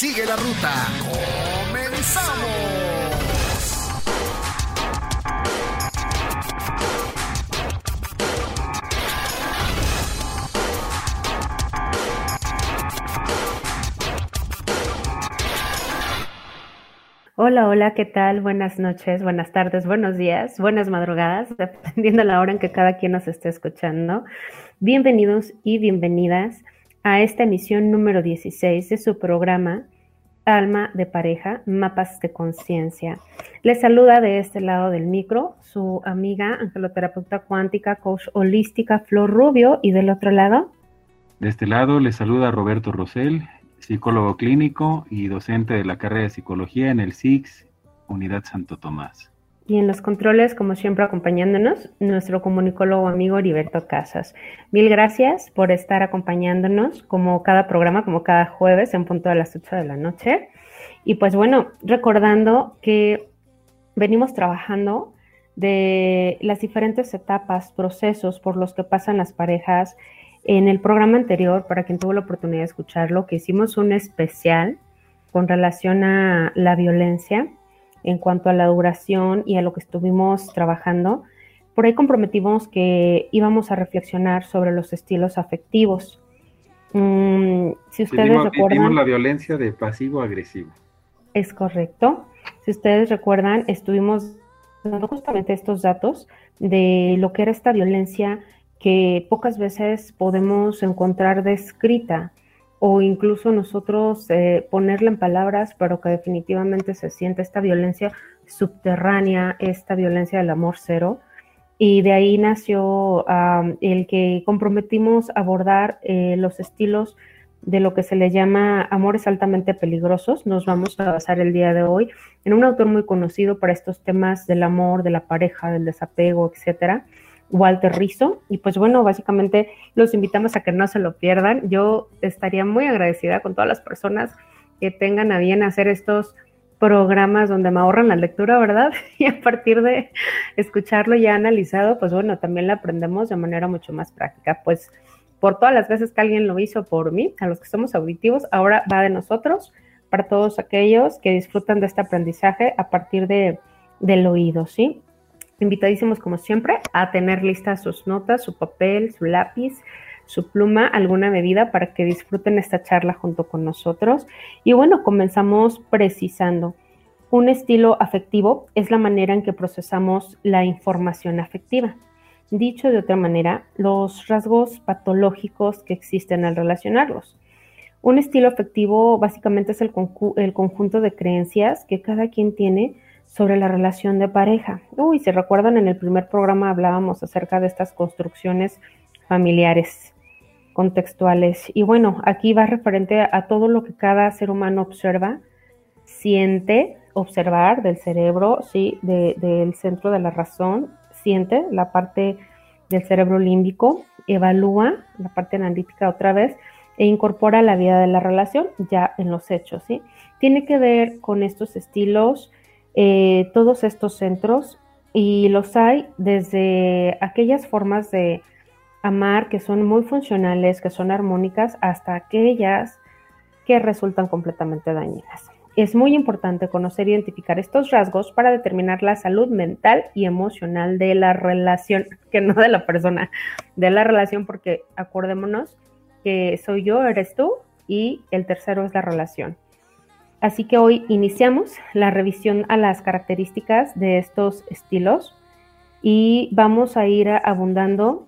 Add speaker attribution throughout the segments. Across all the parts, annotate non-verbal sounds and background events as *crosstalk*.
Speaker 1: Sigue la ruta. ¡Comenzamos!
Speaker 2: Hola, hola, ¿qué tal? Buenas noches, buenas tardes, buenos días, buenas madrugadas, *laughs* dependiendo de la hora en que cada quien nos esté escuchando. Bienvenidos y bienvenidas a esta emisión número 16 de su programa Alma de Pareja, Mapas de Conciencia. Les saluda de este lado del micro su amiga angeloterapeuta cuántica, coach holística Flor Rubio y del otro lado.
Speaker 3: De este lado les saluda Roberto Rosell, psicólogo clínico y docente de la carrera de psicología en el SIX, Unidad Santo Tomás.
Speaker 2: Y en los controles, como siempre, acompañándonos, nuestro comunicólogo amigo Heriberto Casas. Mil gracias por estar acompañándonos como cada programa, como cada jueves en punto de las 8 de la noche. Y pues bueno, recordando que venimos trabajando de las diferentes etapas, procesos por los que pasan las parejas. En el programa anterior, para quien tuvo la oportunidad de escucharlo, que hicimos un especial con relación a la violencia en cuanto a la duración y a lo que estuvimos trabajando, por ahí comprometimos que íbamos a reflexionar sobre los estilos afectivos. Mm, si ustedes recuerdan,
Speaker 3: la violencia de pasivo a agresivo.
Speaker 2: es correcto. Si ustedes recuerdan, estuvimos dando justamente estos datos de lo que era esta violencia que pocas veces podemos encontrar descrita o incluso nosotros eh, ponerla en palabras, pero que definitivamente se siente esta violencia subterránea, esta violencia del amor cero. Y de ahí nació el que comprometimos abordar eh, los estilos de lo que se le llama amores altamente peligrosos. Nos vamos a basar el día de hoy en un autor muy conocido para estos temas del amor, de la pareja, del desapego, etcétera, Walter Rizzo. Y pues bueno, básicamente los invitamos a que no se lo pierdan. Yo estaría muy agradecida con todas las personas que tengan a bien hacer estos programas donde me ahorran la lectura, ¿verdad? *laughs* Y a partir de escucharlo ya analizado, pues bueno, también lo aprendemos de manera mucho más práctica. Pues por todas las veces que alguien lo hizo por mí, a los que somos auditivos, ahora va de nosotros, para todos aquellos que disfrutan de este aprendizaje a partir de, del oído, ¿sí? Invitadísimos, como siempre, a tener listas sus notas, su papel, su lápiz, su pluma, alguna bebida para que disfruten esta charla junto con nosotros. Y bueno, comenzamos precisando. Un estilo afectivo es la manera en que procesamos la información afectiva. Dicho de otra manera, los rasgos patológicos que existen al relacionarlos. Un estilo afectivo básicamente es el, el conjunto de creencias que cada quien tiene sobre la relación de pareja. Uy, si recuerdan, en el primer programa hablábamos acerca de estas construcciones familiares contextuales. Y bueno, aquí va referente a todo lo que cada ser humano observa, siente, observar del cerebro, sí, de- del centro de la razón, siente la parte del cerebro límbico, evalúa la parte analítica otra vez e incorpora la vida de la relación ya en los hechos, ¿sí? Tiene que ver con estos estilos, eh, todos estos centros, y los hay desde aquellas formas de amar que son muy funcionales, que son armónicas, hasta aquellas que resultan completamente dañinas. Es muy importante conocer e identificar estos rasgos para determinar la salud mental y emocional de la relación, *laughs* que no de la persona, de la relación, porque acordémonos que soy yo, eres tú y el tercero es la relación. Así que hoy iniciamos la revisión a las características de estos estilos y vamos a ir abundando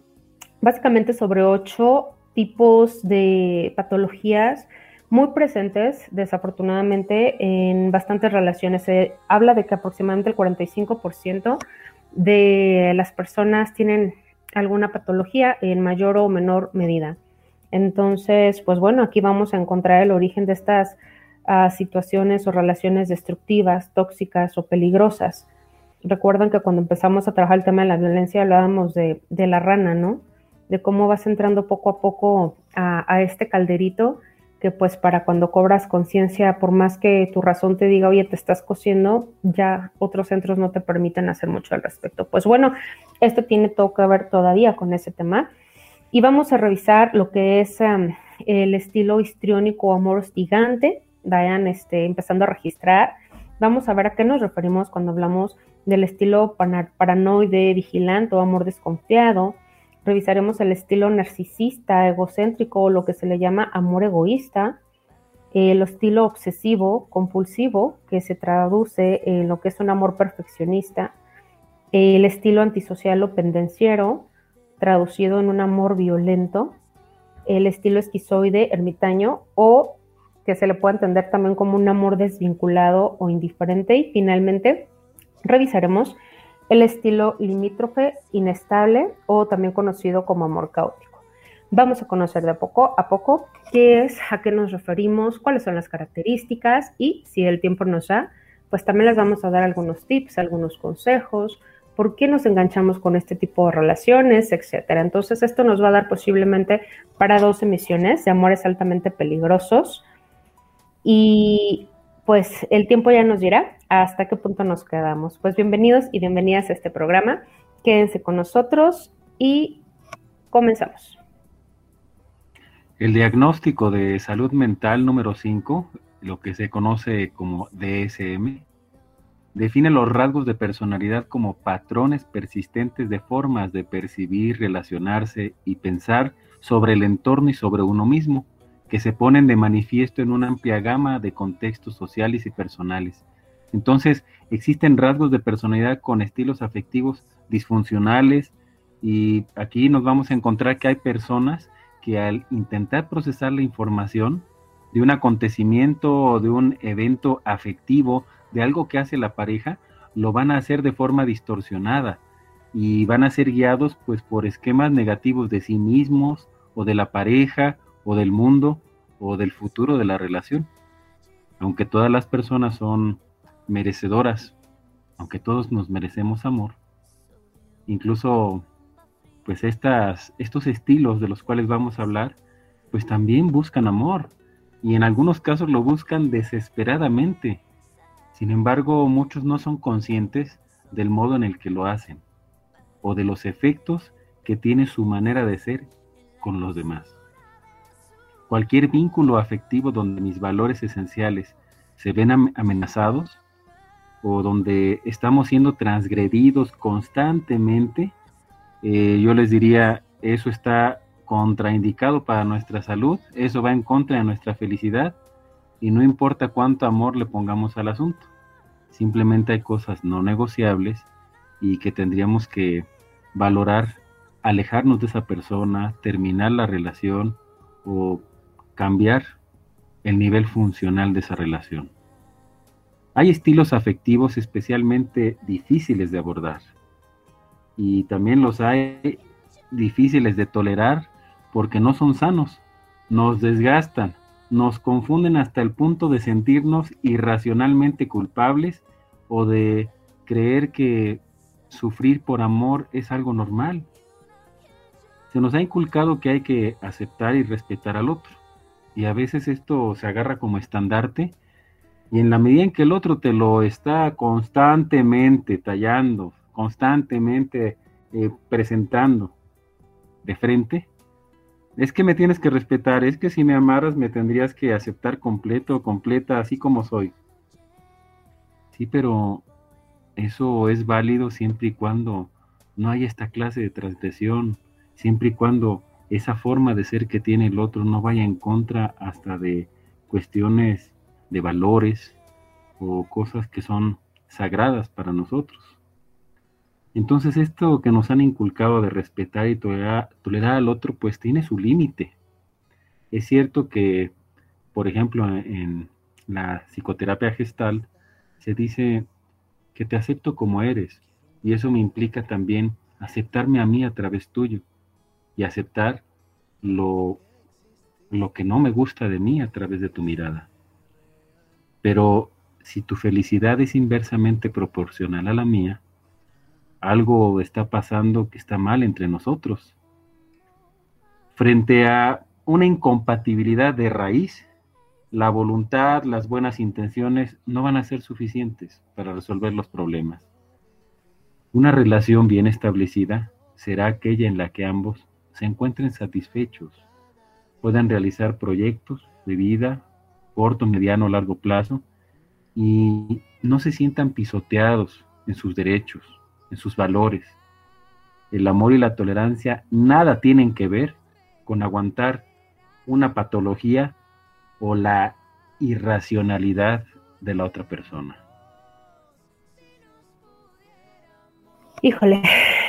Speaker 2: básicamente sobre ocho tipos de patologías muy presentes, desafortunadamente, en bastantes relaciones. Se habla de que aproximadamente el 45% de las personas tienen alguna patología en mayor o menor medida. Entonces, pues bueno, aquí vamos a encontrar el origen de estas uh, situaciones o relaciones destructivas, tóxicas o peligrosas. Recuerdan que cuando empezamos a trabajar el tema de la violencia hablábamos de, de la rana, ¿no? De cómo vas entrando poco a poco a, a este calderito que pues para cuando cobras conciencia, por más que tu razón te diga, oye, te estás cociendo, ya otros centros no te permiten hacer mucho al respecto. Pues bueno, esto tiene todo que ver todavía con ese tema. Y vamos a revisar lo que es el estilo histriónico o amor hostigante. Vayan este, empezando a registrar. Vamos a ver a qué nos referimos cuando hablamos del estilo paranoide, vigilante o amor desconfiado. Revisaremos el estilo narcisista, egocéntrico o lo que se le llama amor egoísta, el estilo obsesivo, compulsivo, que se traduce en lo que es un amor perfeccionista, el estilo antisocial o pendenciero, traducido en un amor violento, el estilo esquizoide, ermitaño o que se le puede entender también como un amor desvinculado o indiferente. Y finalmente revisaremos el estilo limítrofe inestable o también conocido como amor caótico. Vamos a conocer de poco a poco qué es, a qué nos referimos, cuáles son las características y si el tiempo nos da, pues también les vamos a dar algunos tips, algunos consejos, por qué nos enganchamos con este tipo de relaciones, etcétera. Entonces, esto nos va a dar posiblemente para dos emisiones de amores altamente peligrosos. Y pues el tiempo ya nos dirá hasta qué punto nos quedamos. Pues bienvenidos y bienvenidas a este programa. Quédense con nosotros y comenzamos.
Speaker 3: El diagnóstico de salud mental número 5, lo que se conoce como DSM, define los rasgos de personalidad como patrones persistentes de formas de percibir, relacionarse y pensar sobre el entorno y sobre uno mismo que se ponen de manifiesto en una amplia gama de contextos sociales y personales. Entonces, existen rasgos de personalidad con estilos afectivos disfuncionales y aquí nos vamos a encontrar que hay personas que al intentar procesar la información de un acontecimiento o de un evento afectivo, de algo que hace la pareja, lo van a hacer de forma distorsionada y van a ser guiados pues por esquemas negativos de sí mismos o de la pareja o del mundo o del futuro de la relación. Aunque todas las personas son merecedoras, aunque todos nos merecemos amor, incluso pues estas, estos estilos de los cuales vamos a hablar, pues también buscan amor y en algunos casos lo buscan desesperadamente. Sin embargo, muchos no son conscientes del modo en el que lo hacen o de los efectos que tiene su manera de ser con los demás. Cualquier vínculo afectivo donde mis valores esenciales se ven amenazados o donde estamos siendo transgredidos constantemente, eh, yo les diría, eso está contraindicado para nuestra salud, eso va en contra de nuestra felicidad y no importa cuánto amor le pongamos al asunto. Simplemente hay cosas no negociables y que tendríamos que valorar, alejarnos de esa persona, terminar la relación o cambiar el nivel funcional de esa relación. Hay estilos afectivos especialmente difíciles de abordar y también los hay difíciles de tolerar porque no son sanos, nos desgastan, nos confunden hasta el punto de sentirnos irracionalmente culpables o de creer que sufrir por amor es algo normal. Se nos ha inculcado que hay que aceptar y respetar al otro y a veces esto se agarra como estandarte y en la medida en que el otro te lo está constantemente tallando, constantemente eh, presentando de frente, es que me tienes que respetar, es que si me amaras me tendrías que aceptar completo, completa, así como soy. Sí, pero eso es válido siempre y cuando no haya esta clase de transgresión, siempre y cuando esa forma de ser que tiene el otro no vaya en contra hasta de cuestiones de valores o cosas que son sagradas para nosotros. Entonces esto que nos han inculcado de respetar y tolerar, al otro, pues tiene su límite. Es cierto que, por ejemplo, en la psicoterapia gestal se dice que te acepto como eres y eso me implica también aceptarme a mí a través tuyo y aceptar lo, lo que no me gusta de mí a través de tu mirada. Pero si tu felicidad es inversamente proporcional a la mía, algo está pasando que está mal entre nosotros. Frente a una incompatibilidad de raíz, la voluntad, las buenas intenciones no van a ser suficientes para resolver los problemas. Una relación bien establecida será aquella en la que ambos se encuentren satisfechos, puedan realizar proyectos de vida, corto, mediano largo plazo, y no se sientan pisoteados en sus derechos, en sus valores. El amor y la tolerancia nada tienen que ver con aguantar una patología o la irracionalidad de la otra persona.
Speaker 2: Híjole,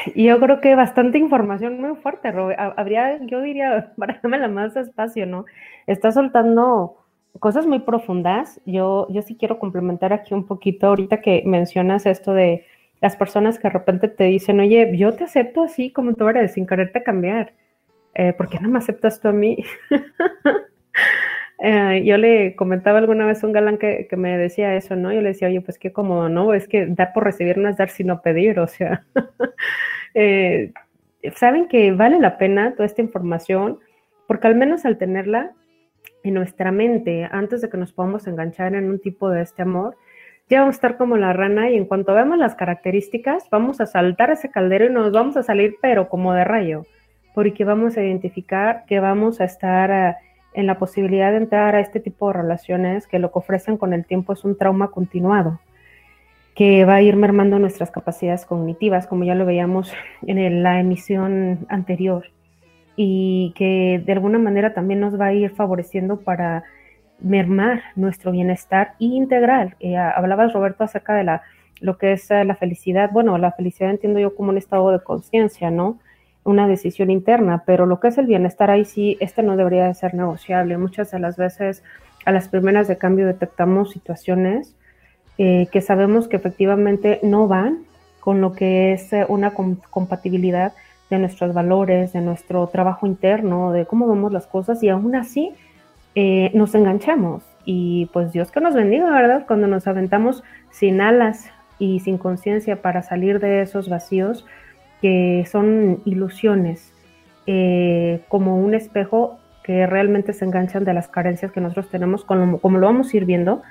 Speaker 2: *laughs* yo creo que bastante información muy fuerte, Robert. Habría, yo diría, *laughs* la más despacio, ¿no? Está soltando cosas muy profundas. Yo, yo sí quiero complementar aquí un poquito, ahorita que mencionas esto de las personas que de repente te dicen, oye, yo te acepto así como tú eres, sin quererte cambiar. Eh, ¿Por qué no me aceptas tú a mí? *laughs* Eh, yo le comentaba alguna vez a un galán que, que, me decía eso, ¿no? Yo le decía, oye, pues qué cómodo, ¿no? Es que dar por recibir no es dar sino pedir, o sea, *laughs* eh, saben que vale la pena toda esta información, porque al menos al tenerla en nuestra mente, antes de que nos podamos enganchar en un tipo de este amor, ya vamos a estar como la rana y en cuanto vemos las características, vamos a saltar ese caldero y nos vamos a salir, pero como de rayo, porque vamos a identificar que vamos a estar en la posibilidad de entrar a este tipo de relaciones que lo que ofrecen con el tiempo es un trauma continuado que va a ir mermando nuestras capacidades cognitivas, como ya lo veíamos en la emisión anterior, y que de alguna manera también nos va a ir favoreciendo para mermar nuestro bienestar integral. Eh, hablabas, Roberto, acerca de la, lo que es eh, la felicidad. Bueno, la felicidad entiendo yo como un estado de conciencia, ¿no? Una decisión interna, pero lo que es el bienestar ahí sí, este no debería de ser negociable. Muchas de las veces a las primeras de cambio detectamos situaciones eh, que sabemos que efectivamente no van con lo que es eh, una compatibilidad de nuestros valores, de nuestro trabajo interno, de cómo vemos las cosas y aún así eh, nos enganchamos. Y pues Dios que nos bendiga, ¿verdad? Cuando nos aventamos sin alas y sin conciencia para salir de esos vacíos, que son ilusiones, eh, como un espejo que realmente se enganchan de las carencias que nosotros tenemos, como, como lo vamos a ir viendo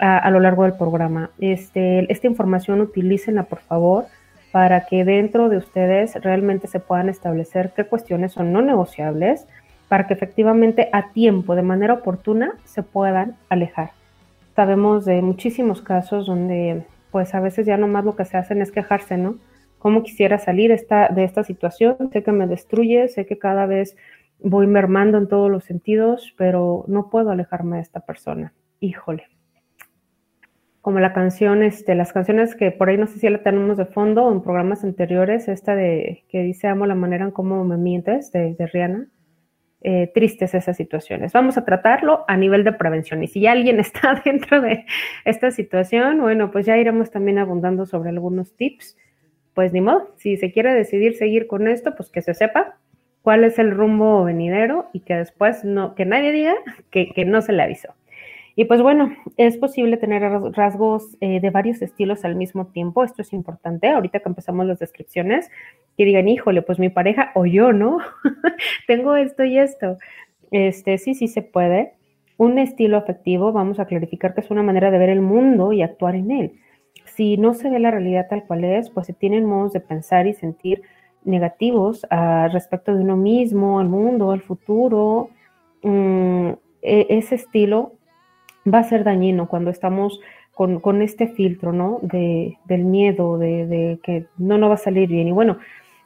Speaker 2: a, lo largo del programa. Este, esta información utilícenla, por favor, para que dentro de ustedes realmente se puedan establecer qué cuestiones son no negociables, para que efectivamente a tiempo, de manera oportuna, se puedan alejar. Sabemos de muchísimos casos donde pues a veces ya nomás lo que se hacen es quejarse, ¿no? Cómo quisiera salir de esta situación. Sé que me destruye, sé que cada vez voy mermando en todos los sentidos, pero no puedo alejarme de esta persona. Híjole. Como la canción, este, las canciones que por ahí no sé si la tenemos de fondo en programas anteriores, esta de que dice amo la manera en cómo me mientes, de, Rihanna. Eh, tristes esas situaciones. Vamos a tratarlo a nivel de prevención. Y si alguien *laughs* está dentro de esta situación, bueno, pues ya iremos también abundando sobre algunos tips pues ni modo, si se quiere decidir seguir con esto, pues que se sepa cuál es el rumbo venidero y que después no, que nadie diga que, no se le avisó. Y pues bueno, es posible tener rasgos eh, de varios estilos al mismo tiempo. Esto es importante. Ahorita que empezamos las descripciones, que digan, híjole, pues mi pareja o yo, ¿no? *laughs* Tengo esto y esto. Este, sí, sí se puede. Un estilo afectivo, vamos a clarificar que es una manera de ver el mundo y actuar en él si no se ve la realidad tal cual es, pues se tienen modos de pensar y sentir negativos a respecto de uno mismo, el mundo, el futuro. Mm, e, ese estilo va a ser dañino cuando estamos con, este filtro, ¿no? De, del miedo, de, que no, no va a salir bien. Y bueno,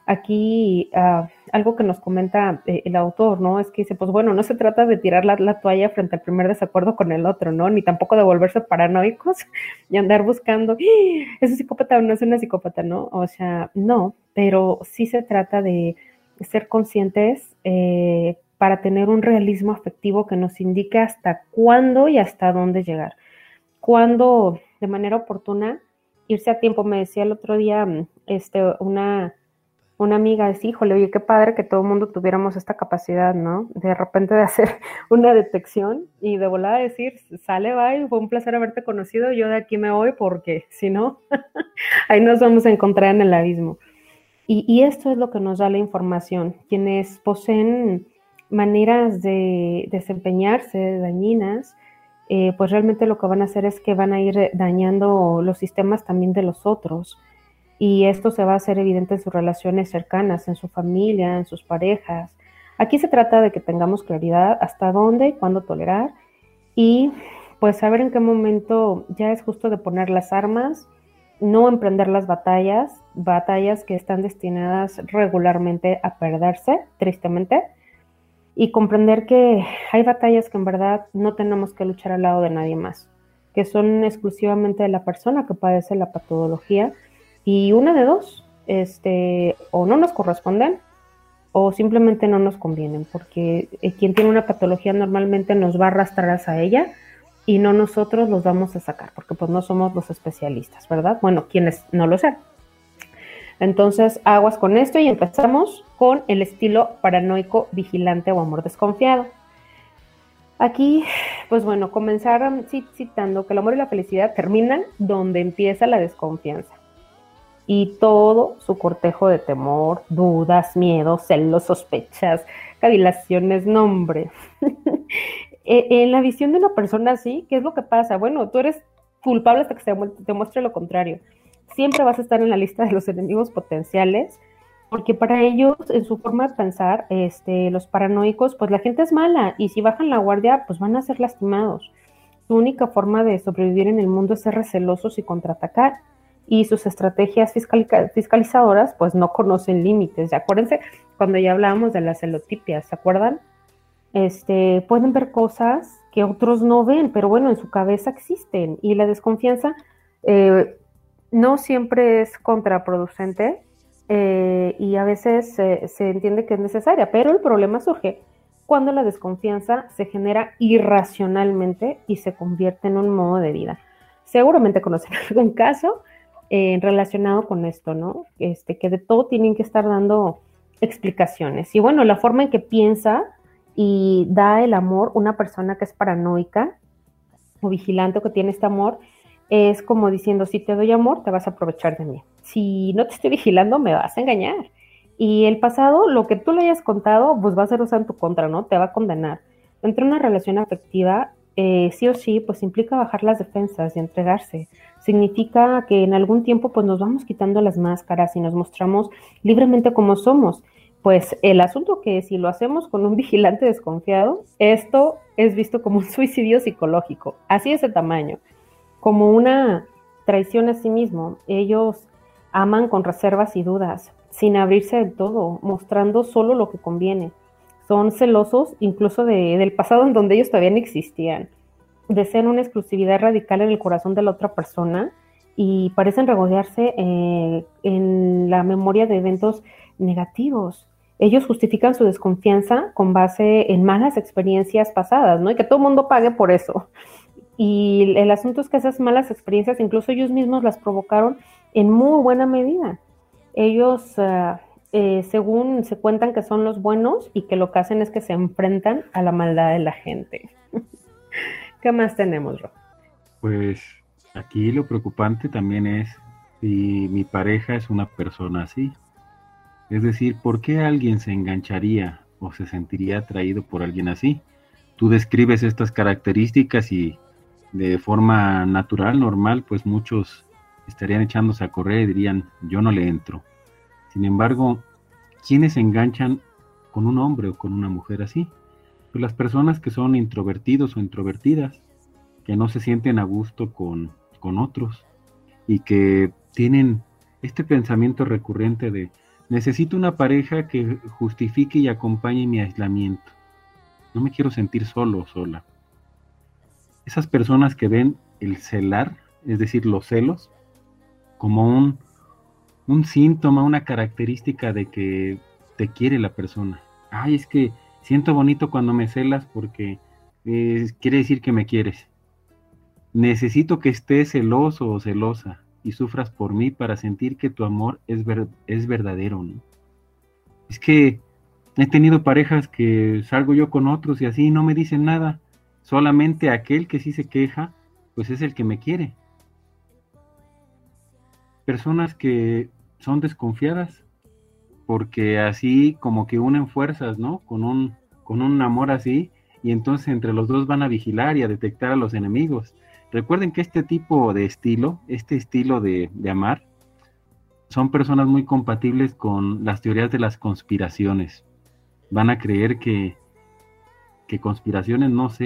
Speaker 2: aquí ah, algo que nos comenta eh, el autor, ¿no? Es que dice, pues bueno, no se trata de tirar la, la, toalla frente al primer desacuerdo con el otro, ¿no? Ni tampoco de volverse paranoicos *laughs* y andar buscando, ¡Ah! ¿es un psicópata o no es una psicópata, no? O sea, no, pero sí se trata de ser conscientes eh, para tener un realismo afectivo que nos indique hasta cuándo y hasta dónde llegar. Cuándo, de manera oportuna, irse a tiempo. Me decía el otro día mm, este, una, una amiga, decía, híjole, oye, qué padre que todo el mundo tuviéramos esta capacidad, ¿no? De repente de *laughs* hacer una detección y de volada decir, sale, bye, fue un placer haberte conocido, yo de aquí me voy porque si no, *laughs* ahí nos vamos a encontrar en el abismo. Y, y, esto es lo que nos da la información. Quienes poseen maneras de desempeñarse dañinas, eh, pues realmente lo que van a hacer es que van a ir dañando los sistemas también de los otros. Y esto se va a hacer evidente en sus relaciones cercanas, en su familia, en sus parejas. Aquí se trata de que tengamos claridad hasta dónde y cuándo tolerar y pues saber en qué momento ya es justo de poner las armas, no emprender las batallas, batallas que están destinadas regularmente a perderse, tristemente, y comprender que hay batallas que en verdad no tenemos que luchar al lado de nadie más, que son exclusivamente de la persona que padece la patología y una de dos, este, o no nos corresponden o simplemente no nos convienen, porque eh, quien tiene una patología normalmente nos va a arrastrar hacia ella y no nosotros los vamos a sacar, porque pues no somos los especialistas, ¿verdad? Bueno, quienes no lo sean. Entonces, aguas con esto y empezamos con el estilo paranoico, vigilante o amor desconfiado. Aquí, pues bueno, comenzaron citando que el amor y la felicidad terminan donde empieza la desconfianza. Y todo su cortejo de temor, dudas, miedos, celos, sospechas, cavilaciones, nombre. *laughs* E, en la visión de una persona así, ¿qué es lo que pasa? Bueno, tú eres culpable hasta que se te muestre lo contrario siempre vas a estar en la lista de los enemigos potenciales, porque para ellos, en su forma de pensar, este, los paranoicos, pues la gente es mala y si bajan la guardia, pues van a ser lastimados. Su única forma de sobrevivir en el mundo es ser recelosos y contraatacar. Y sus estrategias fiscalizadoras, pues no conocen límites. Acuérdense, cuando ya hablábamos de las celotipias, ¿se acuerdan? Este, pueden ver cosas que otros no ven, pero bueno, en su cabeza existen. Y la desconfianza eh, no siempre es contraproducente eh, y a veces se entiende que es necesaria, pero el problema surge cuando la desconfianza se genera irracionalmente y se convierte en un modo de vida. Seguramente conocen *laughs* algún caso eh, relacionado con esto, ¿no? Este, que de todo tienen que estar dando explicaciones. Y bueno, la forma en que piensa y da el amor una persona que es paranoica o vigilante que tiene este amor es como diciendo, si te doy amor, te vas a aprovechar de mí. Si no te estoy vigilando, me vas a engañar. Y el pasado, lo que tú le hayas contado, pues va a ser usado en tu contra, ¿no? Te va a condenar. Entre una relación afectiva, eh, sí o sí, pues implica bajar las defensas y entregarse. Significa que en algún tiempo, pues nos vamos quitando las máscaras y nos mostramos libremente como somos. Pues el asunto que si lo hacemos con un *laughs* vigilante desconfiado, esto es visto como un suicidio psicológico. Así es el tamaño como una traición a sí mismo. Ellos aman con reservas y dudas, sin abrirse del todo, mostrando solo lo que conviene. Son celosos incluso del pasado en donde ellos todavía no existían. Desean una exclusividad radical en el corazón de la otra persona y parecen regodearse eh, en la memoria de eventos negativos. Ellos justifican su desconfianza con base en malas experiencias pasadas, ¿no? Y que todo el mundo pague por eso. Y el asunto es que esas malas experiencias, incluso ellos mismos las provocaron en muy buena medida. Ellos, eh, eh, según se cuentan que son los buenos y que lo que hacen es que se enfrentan a la maldad de la gente. *laughs* ¿Qué más tenemos, Ro?
Speaker 3: Pues aquí lo preocupante también es si mi pareja es una persona así. Es decir, ¿por qué alguien se engancharía o se sentiría atraído por alguien así? Tú describes estas características y de forma natural, normal, pues muchos estarían echándose a correr y dirían, yo no le entro. Sin embargo, ¿quiénes se enganchan con un hombre o con una mujer así? Pues las personas que son introvertidos o introvertidas, que no se sienten a gusto con, con otros y que tienen este pensamiento recurrente de Necesito una pareja que justifique y acompañe mi aislamiento. No me quiero sentir solo o sola. Esas personas que ven el celar, es decir, los celos, como un, un síntoma, una característica de que te quiere la persona. Ay, es que siento bonito cuando me celas porque eh, quiere decir que me quieres. Necesito que estés celoso o celosa y sufras por mí para sentir que tu amor es, es verdadero. ¿no? Es que he tenido parejas que salgo yo con otros y así no me dicen nada. Solamente aquel que sí se queja, pues es el que me quiere. Personas que son desconfiadas porque así como que unen fuerzas, ¿no? Con un, con un amor así y entonces entre los dos van a vigilar y a detectar a los enemigos. Recuerden que este tipo de estilo, este estilo de, amar, son personas muy compatibles con las teorías de las conspiraciones. Van a creer que, que conspiraciones, no sé,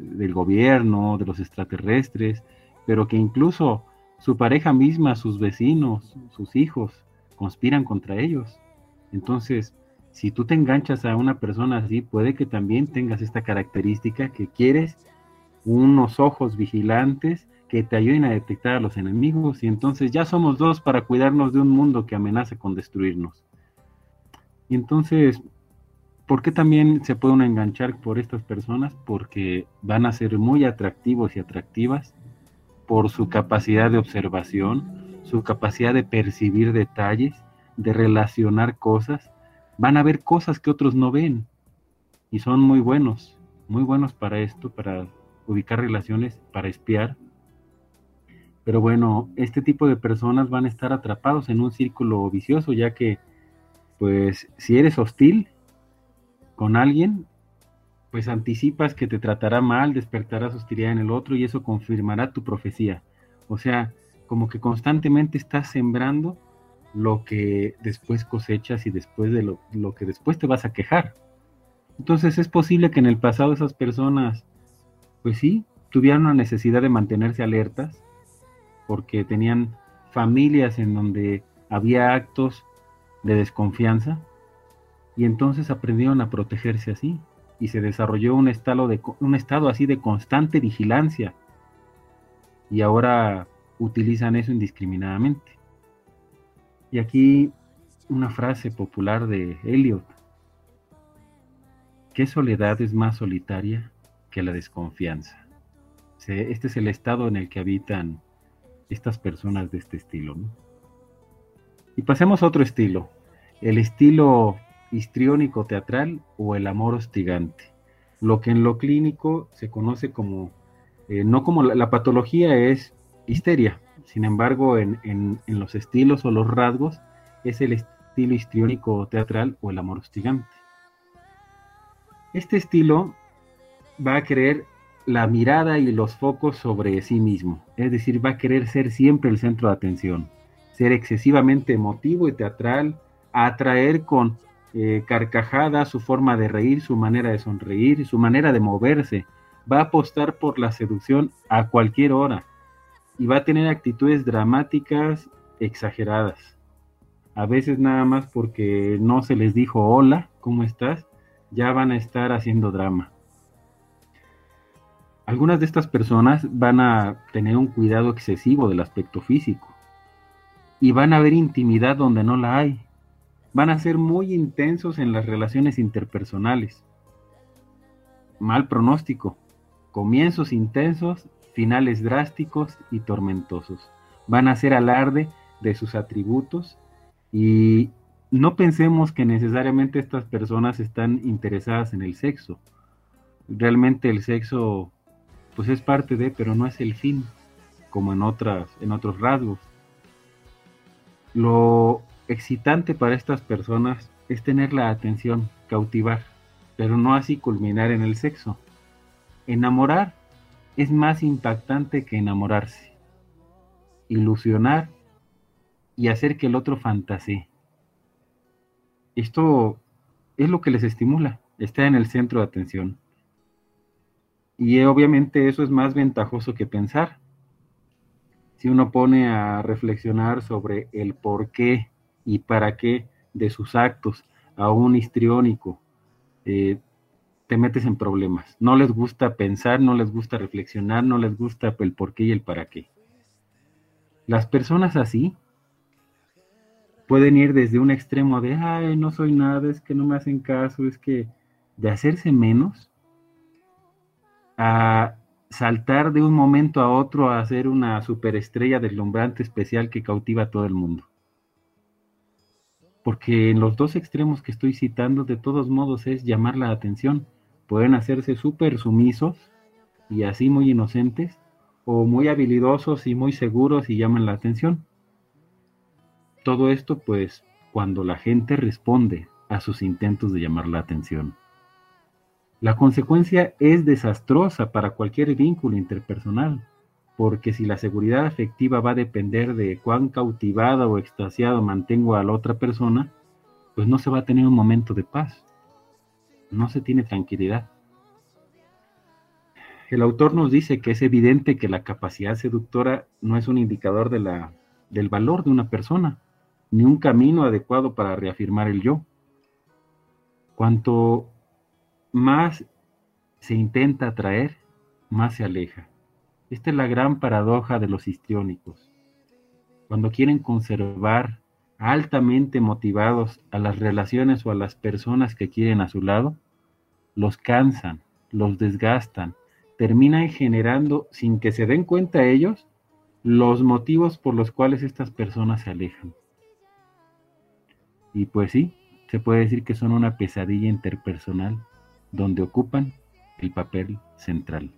Speaker 3: del gobierno, de los extraterrestres, pero que incluso su pareja misma, sus vecinos, sus hijos, conspiran contra ellos. Entonces, si tú te enganchas a una persona así, puede que también tengas esta característica que quieres unos ojos vigilantes que te ayuden a detectar a los enemigos y entonces ya somos dos para cuidarnos de un mundo que amenaza con destruirnos. Entonces, ¿por qué también se puede enganchar por estas personas? Porque van a ser muy atractivos y atractivas por su capacidad de observación, su capacidad de percibir detalles, de relacionar cosas. Van a ver cosas que otros no ven y son muy buenos, muy buenos para esto, para ubicar relaciones para espiar. Pero bueno, este tipo de personas van a estar atrapados en un círculo vicioso, ya que, pues, si eres hostil con alguien, pues anticipas que te tratará mal, despertarás hostilidad en el otro y eso confirmará tu profecía. O sea, como que constantemente estás sembrando lo que después cosechas y después de lo, lo que después te vas a quejar. Entonces es posible que en el pasado esas personas pues sí, tuvieron la necesidad de mantenerse alertas porque tenían familias en donde había actos de desconfianza y entonces aprendieron a protegerse así y se desarrolló un estado, de, un estado así de constante vigilancia y ahora utilizan eso indiscriminadamente. Y aquí una frase popular de Eliot. ¿Qué soledad es más solitaria que la desconfianza. Este es el estado en el que habitan estas personas de este estilo. Y pasemos a otro estilo, el estilo histriónico teatral o el amor hostigante, lo que en lo clínico se conoce como, eh, no como la, patología es histeria, sin embargo en, en los estilos o los rasgos es el estilo histriónico teatral o el amor hostigante. Este estilo va a querer la mirada y los focos sobre sí mismo, es decir, va a querer ser siempre el centro de atención, ser excesivamente emotivo y teatral, atraer con eh, carcajadas su forma de reír, su manera de sonreír, su manera de moverse, va a apostar por la seducción a cualquier hora y va a tener actitudes dramáticas exageradas. A veces nada más porque no se les dijo hola, ¿cómo estás? Ya van a estar haciendo drama. Algunas de estas personas van a tener un cuidado excesivo del aspecto físico y van a ver intimidad donde no la hay. Van a ser muy intensos en las relaciones interpersonales. Mal pronóstico. Comienzos intensos, finales drásticos y tormentosos. Van a hacer alarde de sus atributos y no pensemos que necesariamente estas personas están interesadas en el sexo. Realmente el sexo pues es parte de, pero no es el fin, como en, otras, en otros rasgos. Lo excitante para estas personas es tener la atención, cautivar, pero no así culminar en el sexo. Enamorar es más impactante que enamorarse. Ilusionar y hacer que el otro fantasee. Esto es lo que les estimula, está en el centro de atención. Y obviamente eso es más ventajoso que pensar. Si uno pone a reflexionar sobre el por qué y para qué de sus actos a un histriónico, eh, te metes en problemas. No les gusta pensar, no les gusta reflexionar, no les gusta el por qué y el para qué. Las personas así pueden ir desde un extremo de, ay, no soy nada, es que no me hacen caso, es que de hacerse menos, a saltar de un momento a otro a ser una superestrella deslumbrante especial que cautiva a todo el mundo. Porque en los dos extremos que estoy citando, de todos modos, es llamar la atención. Pueden hacerse súper sumisos y así muy inocentes, o muy habilidosos y muy seguros y llaman la atención. Todo esto, pues, cuando la gente responde a sus intentos de llamar la atención. La consecuencia es desastrosa para cualquier vínculo interpersonal, porque si la seguridad afectiva va a depender de cuán cautivada o extasiado mantengo a la otra persona, pues no se va a tener un momento de paz, no se tiene tranquilidad. El autor nos dice que es evidente que la capacidad seductora no es un indicador del valor de una persona, ni un camino adecuado para reafirmar el yo. Cuanto más se intenta atraer, más se aleja. Esta es la gran paradoja de los histriónicos. Cuando quieren conservar altamente motivados a las relaciones o a las personas que quieren a su lado, los cansan, los desgastan, terminan generando, sin que se den cuenta ellos, los motivos por los cuales estas personas se alejan. Y pues sí, se puede decir que son una pesadilla interpersonal donde ocupan el papel central.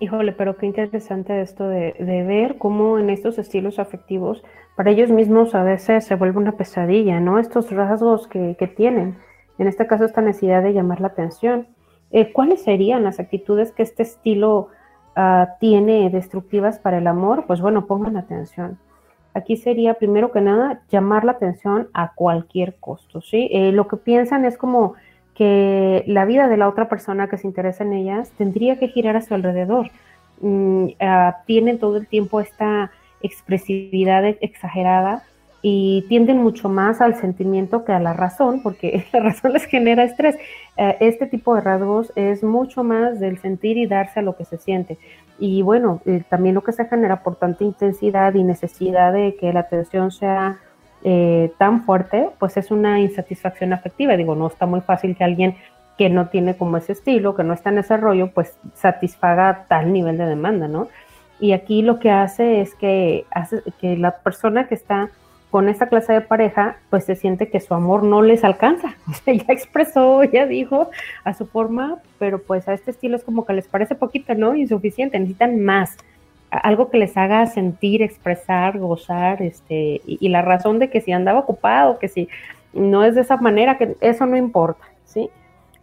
Speaker 2: Híjole, pero qué interesante esto de, ver cómo en estos estilos afectivos, para ellos mismos a veces se vuelve una pesadilla, ¿no? Estos rasgos que, tienen, en este caso esta necesidad de llamar la atención. Eh, ¿Cuáles serían las actitudes que este estilo ah, tiene destructivas para el amor? Pues bueno, pongan atención. Aquí sería, primero que nada, llamar la atención a cualquier costo, ¿sí? Eh, lo que piensan es como que la vida de la otra persona que se interesa en ellas tendría que girar a su alrededor. Mm, ah, tienen todo el tiempo esta expresividad exagerada y tienden mucho más al sentimiento que a la razón, porque *laughs* la razón les genera estrés. Eh, este tipo de rasgos es mucho más del sentir y darse a lo que se siente. Y bueno, eh, también lo que se genera por tanta intensidad y necesidad de que la atención sea eh, tan fuerte, pues es una insatisfacción afectiva. Digo, no está muy fácil que alguien que no tiene como ese estilo, que no está en ese rollo, pues satisfaga tal nivel de demanda, ¿no? Y aquí lo que hace es que hace que la persona que está con esta clase de pareja, pues se siente que su amor no les alcanza. *laughs* Ya expresó, ya dijo a su forma, pero pues a este estilo es como que les parece poquito, ¿no? Insuficiente, necesitan más algo que les haga sentir, expresar, gozar, este, y, la razón de que si andaba ocupado, que si no es de esa manera, que eso no importa, ¿sí?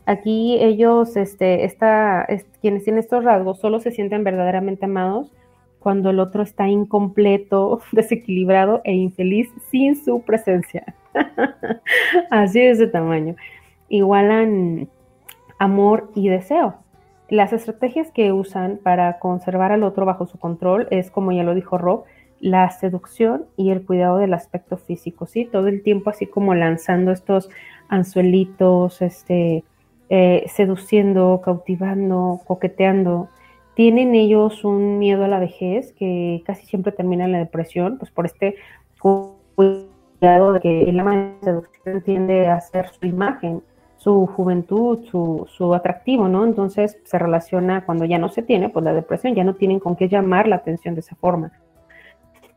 Speaker 2: Aquí ellos, este, esta, quienes tienen estos rasgos, solo se sienten verdaderamente amados cuando el otro está incompleto, *laughs* desequilibrado e infeliz sin su presencia. *laughs* Así de ese tamaño. Igualan amor y deseo. Las estrategias que usan para conservar al otro bajo su control es, como ya lo dijo Rob, la seducción y el cuidado del aspecto físico, ¿sí? Todo el tiempo así como lanzando estos anzuelitos, este, eh, seduciendo, cautivando, coqueteando. Tienen ellos un miedo a la vejez que casi siempre termina en la depresión, pues por este cuidado de que el ama de seducción tiende a hacer su imagen su juventud, su, su, atractivo, ¿no? Entonces se relaciona cuando ya no se tiene, pues la depresión, ya no tienen con qué llamar la atención de esa forma.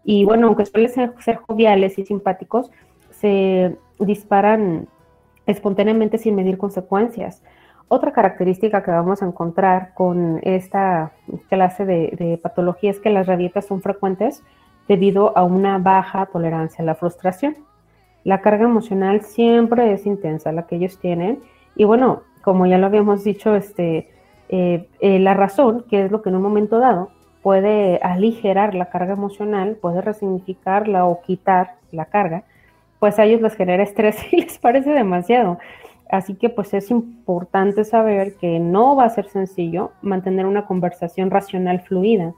Speaker 2: Y bueno, aunque suelen ser, ser joviales y simpáticos, se disparan espontáneamente sin medir consecuencias. Otra característica que vamos a encontrar con esta clase de, de, patología es que las rabietas son frecuentes debido a una baja tolerancia a la frustración. La carga emocional siempre es intensa, la que ellos tienen. Y bueno, como ya lo habíamos dicho, este, eh, eh, la razón, que es lo que en un momento dado puede aligerar la carga emocional, puede resignificarla o quitar la carga, pues a ellos les genera estrés *laughs* y les parece demasiado. Así que pues es importante saber que no va a ser sencillo mantener una conversación racional fluida,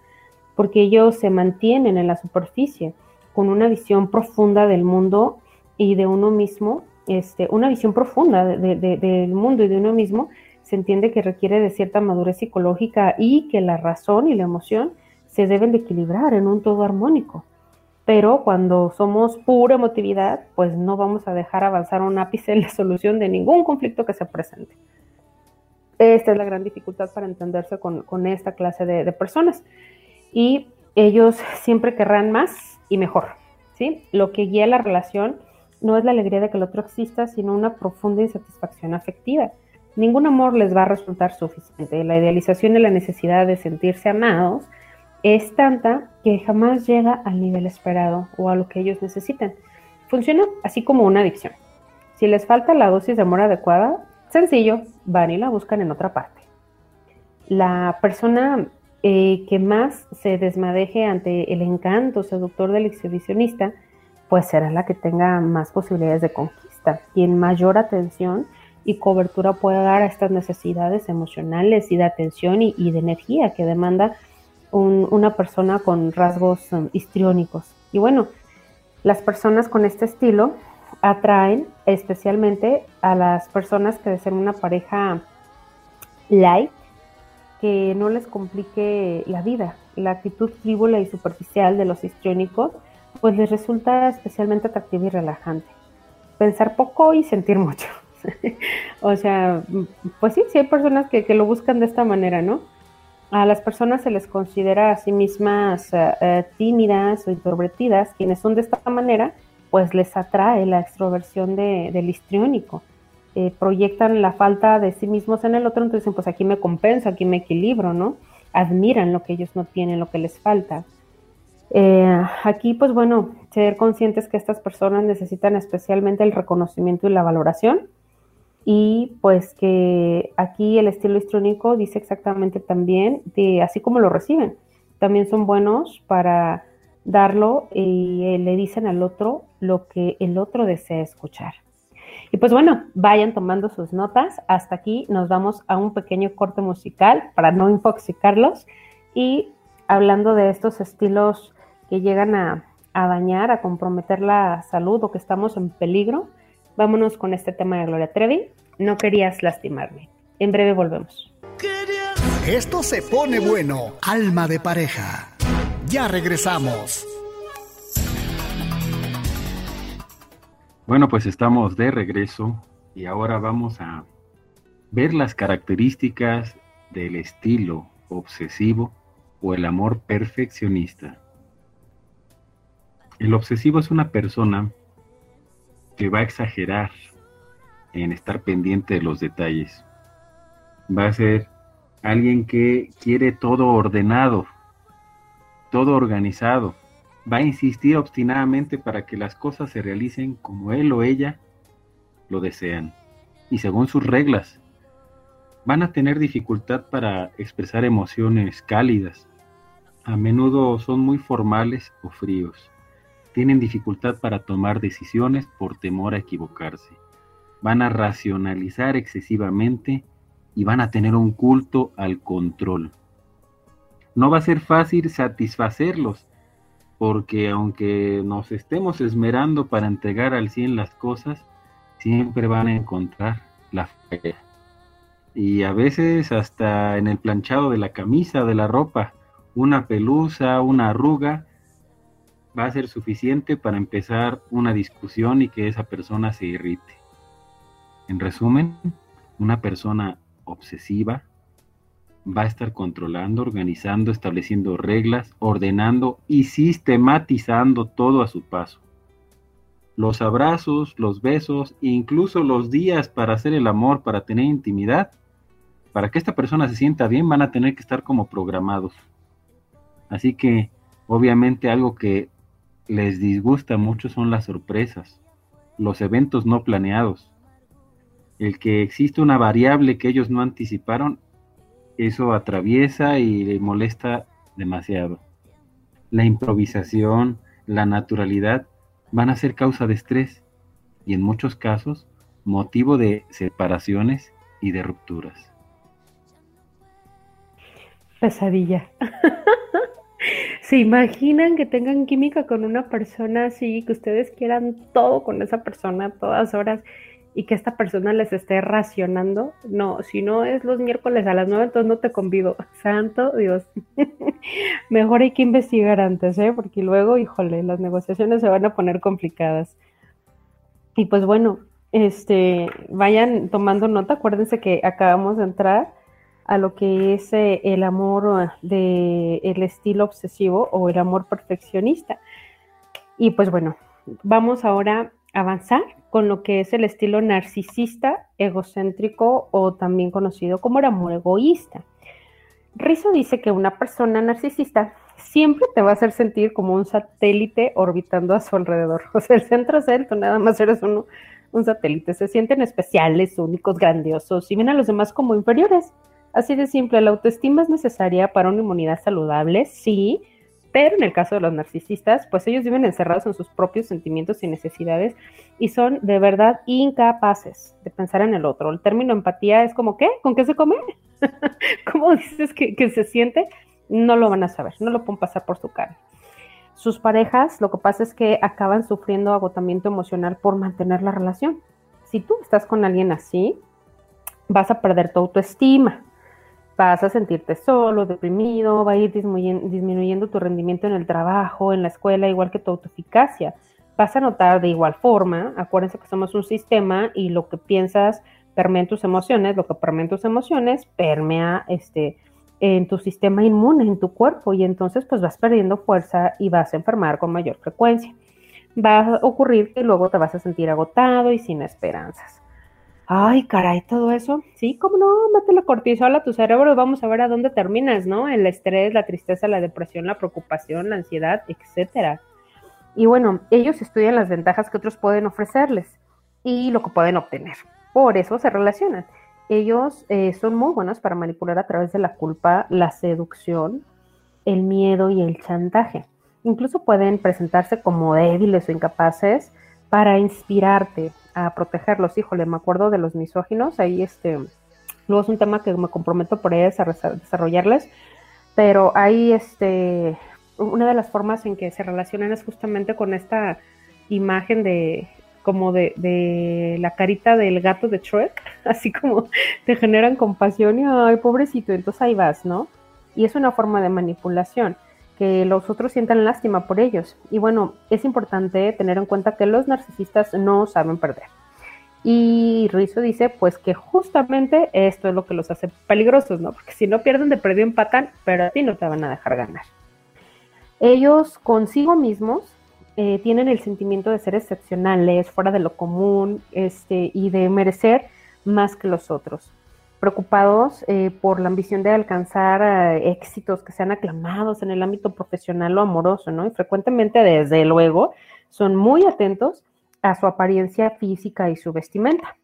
Speaker 2: porque ellos se mantienen en la superficie con una visión profunda del mundo y de uno mismo, este, una visión profunda de- de- del mundo y de uno mismo, se entiende que requiere de cierta madurez psicológica y que la razón y la emoción se deben de equilibrar en un todo armónico. Pero cuando somos pura emotividad, pues no vamos a dejar avanzar un ápice en la solución de ningún conflicto que se presente. Esta es la gran dificultad para entenderse con, con esta clase de, de personas. Y ellos siempre querrán más y mejor. ¿sí? Lo que guía la relación no es la alegría de que el otro exista, sino una profunda insatisfacción afectiva. Ningún amor les va a resultar suficiente. La idealización y la necesidad de sentirse amados es tanta que jamás llega al nivel esperado o a lo que ellos necesitan. Funciona así como una adicción. Si les falta la dosis de amor adecuada, sencillo, van y la buscan en otra parte. La persona eh, que más se desmadeje ante el encanto seductor del exhibicionista, pues será la que tenga más posibilidades de conquista, quien mayor atención y cobertura pueda dar a estas necesidades emocionales y de atención y, de energía que demanda un- una persona con rasgos um, histriónicos. Y bueno, las personas con este estilo atraen especialmente a las personas que desean una pareja light, que no les complique la vida. La actitud frívola y superficial de los histriónicos, pues les resulta especialmente atractiva y relajante. Pensar poco y sentir mucho. *laughs* o sea, pues sí, sí hay personas que, que lo buscan de esta manera, ¿no? A las personas se les considera a sí mismas eh, tímidas o introvertidas, quienes son de esta manera, pues les atrae la extroversión de- del histriónico. Eh, proyectan la falta de sí mismos en el otro, entonces dicen, pues aquí me compenso, aquí me equilibro, ¿no? Admiran lo que ellos no tienen, lo que les falta. Eh, aquí, pues bueno, ser conscientes que estas personas necesitan especialmente el reconocimiento y la valoración y pues que aquí el estilo histriónico dice exactamente también de así como lo reciben. También son buenos para darlo y eh, le dicen al otro lo que el otro desea escuchar. Y pues bueno, vayan tomando sus notas. Hasta aquí nos vamos a un pequeño corte musical para no infoxicarlos. Y hablando de estos estilos que llegan a, a dañar, a comprometer la salud o que estamos en peligro, vámonos con este tema de Gloria Trevi. No querías lastimarme. En breve volvemos.
Speaker 1: Esto se pone bueno. Alma de pareja. Ya regresamos.
Speaker 3: Bueno, pues estamos de regreso y ahora vamos a ver las características del estilo obsesivo o el amor perfeccionista. El obsesivo es una persona que va a exagerar en estar pendiente de los detalles. Va a ser alguien que quiere todo ordenado, todo organizado. Va a insistir obstinadamente para que las cosas se realicen como él o ella lo desean y según sus reglas. Van a tener dificultad para expresar emociones cálidas. A menudo son muy formales o fríos. Tienen dificultad para tomar decisiones por temor a equivocarse. Van a racionalizar excesivamente y van a tener un culto al control. No va a ser fácil satisfacerlos, porque aunque nos estemos esmerando para entregar al 100 las cosas, siempre van a encontrar la falla. Y a veces hasta en el planchado de la camisa, de la ropa, una pelusa, una arruga, va a ser suficiente para empezar una discusión y que esa persona se irrite. En resumen, una persona obsesiva va a estar controlando, organizando, estableciendo reglas, ordenando y sistematizando todo a su paso. Los abrazos, los besos, incluso los días para hacer el amor, para tener intimidad, para que esta persona se sienta bien, van a tener que estar como programados. Así que, obviamente, algo que les disgusta mucho son las sorpresas, los eventos no planeados. El que existe una variable que ellos no anticiparon, eso atraviesa y le molesta demasiado. La improvisación, la naturalidad van a ser causa de estrés y en muchos casos motivo de separaciones y de rupturas.
Speaker 2: Pesadilla. *laughs* ¿Se imaginan que tengan química con una persona así, que ustedes quieran todo con esa persona todas horas y que esta persona les esté racionando? No, si no es los miércoles a las 9, entonces no te convido. *laughs* Santo Dios. *laughs* Mejor hay que investigar antes, ¿eh? Porque luego, híjole, las negociaciones se van a poner complicadas. Y pues bueno, este, vayan tomando nota, acuérdense que acabamos de entrar a lo que es eh, el amor de el estilo obsesivo o el amor perfeccionista. Y pues bueno, vamos ahora a avanzar con lo que es el estilo narcisista, egocéntrico o también conocido como el amor egoísta. Rizzo dice que una persona narcisista siempre te va a hacer sentir como un satélite orbitando a su alrededor. *laughs* O sea, el centro es él, tú nada más eres uno, un satélite. Se sienten especiales, únicos, grandiosos y ven a los demás como inferiores. Así de simple, la autoestima es necesaria para una inmunidad saludable, sí, pero en el caso de los narcisistas, pues ellos viven encerrados en sus propios sentimientos y necesidades y son de verdad incapaces de pensar en el otro. El término empatía es como, ¿qué? ¿Con qué se come? *laughs* ¿Cómo dices que, que se siente? No lo van a saber, no lo pueden pasar por su cara. Sus parejas, lo que pasa es que acaban sufriendo agotamiento emocional por mantener la relación. Si tú estás con alguien así, vas a perder tu autoestima, vas a sentirte solo, deprimido, va a ir disminuyendo, tu rendimiento en el trabajo, en la escuela, igual que tu autoeficacia. Vas a notar de igual forma, acuérdense que somos un sistema y lo que piensas permea en tus emociones, lo que permea en tus emociones permea este, en tu sistema inmune, en tu cuerpo, y entonces pues vas perdiendo fuerza y vas a enfermar con mayor frecuencia. Va a ocurrir que luego te vas a sentir agotado y sin esperanzas. Ay, caray, todo eso. Sí, cómo no, mete la cortisol a tu cerebro vamos a ver a dónde terminas, ¿no? El estrés, la tristeza, la depresión, la preocupación, la ansiedad, etcétera. Y bueno, ellos estudian las ventajas que otros pueden ofrecerles y lo que pueden obtener. Por eso se relacionan. Ellos eh, son muy buenos para manipular a través de la culpa, la seducción, el miedo y el chantaje. Incluso pueden presentarse como débiles o incapaces para inspirarte, a protegerlos. Híjole, me acuerdo de los misóginos, ahí este, luego es un tema que me comprometo por ahí a desarrollarles, pero ahí este, una de las formas en que se relacionan es justamente con esta imagen de como de, de la carita del gato de Shrek, *laughs* así como te generan compasión y ay, pobrecito, entonces ahí vas, ¿no? Y es una forma de manipulación que los otros sientan lástima por ellos. Y bueno, es importante tener en cuenta que los narcisistas no saben perder. Y Rizzo dice, pues que justamente esto es lo que los hace peligrosos, ¿no? Porque si no pierden de perdido empatan, pero a ti no te van a dejar ganar. Ellos consigo mismos eh, tienen el sentimiento de ser excepcionales, fuera de lo común, este, y de merecer más que los otros preocupados eh, por la ambición de alcanzar eh, éxitos que sean aclamados en el ámbito profesional o amoroso, ¿no? Y frecuentemente, desde luego, son muy atentos a su apariencia física y su vestimenta.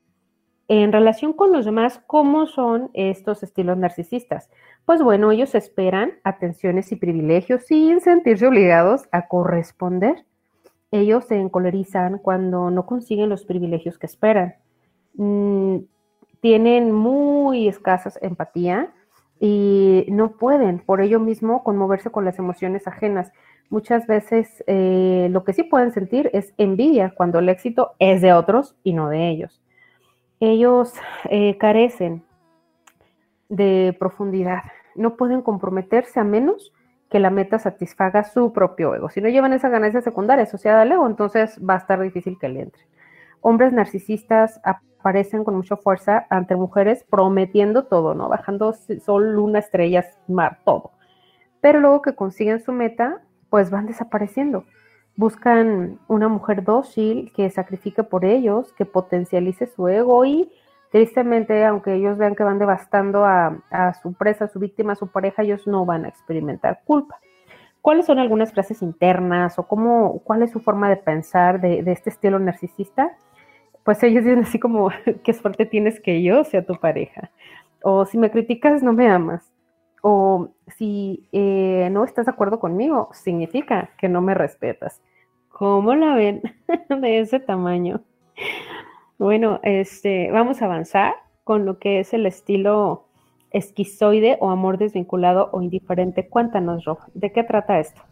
Speaker 2: En relación con los demás, ¿cómo son estos estilos narcisistas? Pues bueno, ellos esperan atenciones y privilegios sin sentirse obligados a corresponder. Ellos se encolerizan cuando no consiguen los privilegios que esperan. Mm, tienen muy escasas empatía y no pueden por ello mismo conmoverse con las emociones ajenas. Muchas veces eh, lo que sí pueden sentir es envidia cuando el éxito es de otros y no de ellos. Ellos eh, carecen de profundidad, no pueden comprometerse a menos que la meta satisfaga su propio ego. Si no llevan esa ganancia secundaria asociada al ego, entonces va a estar difícil que le entre. Hombres narcisistas aparecen con mucha fuerza ante mujeres prometiendo todo, ¿no? Bajando sol, luna, estrellas, mar, todo. Pero luego que consiguen su meta, pues van desapareciendo. Buscan una mujer dócil que sacrifique por ellos, que potencialice su ego y tristemente, aunque ellos vean que van devastando a, su presa, a su víctima, a su pareja, ellos no van a experimentar culpa. ¿Cuáles son algunas frases internas o cómo, cuál es su forma de pensar de, de este estilo narcisista? Pues ellos dicen así como, *laughs* qué suerte tienes que yo sea tu pareja. O si me criticas, no me amas. O si eh, no estás de acuerdo conmigo, significa que no me respetas. ¿Cómo la ven *laughs* de ese tamaño? Bueno, este, vamos a avanzar con lo que es el estilo esquizoide o amor desvinculado o indiferente. Cuéntanos, Rob, ¿de qué trata esto?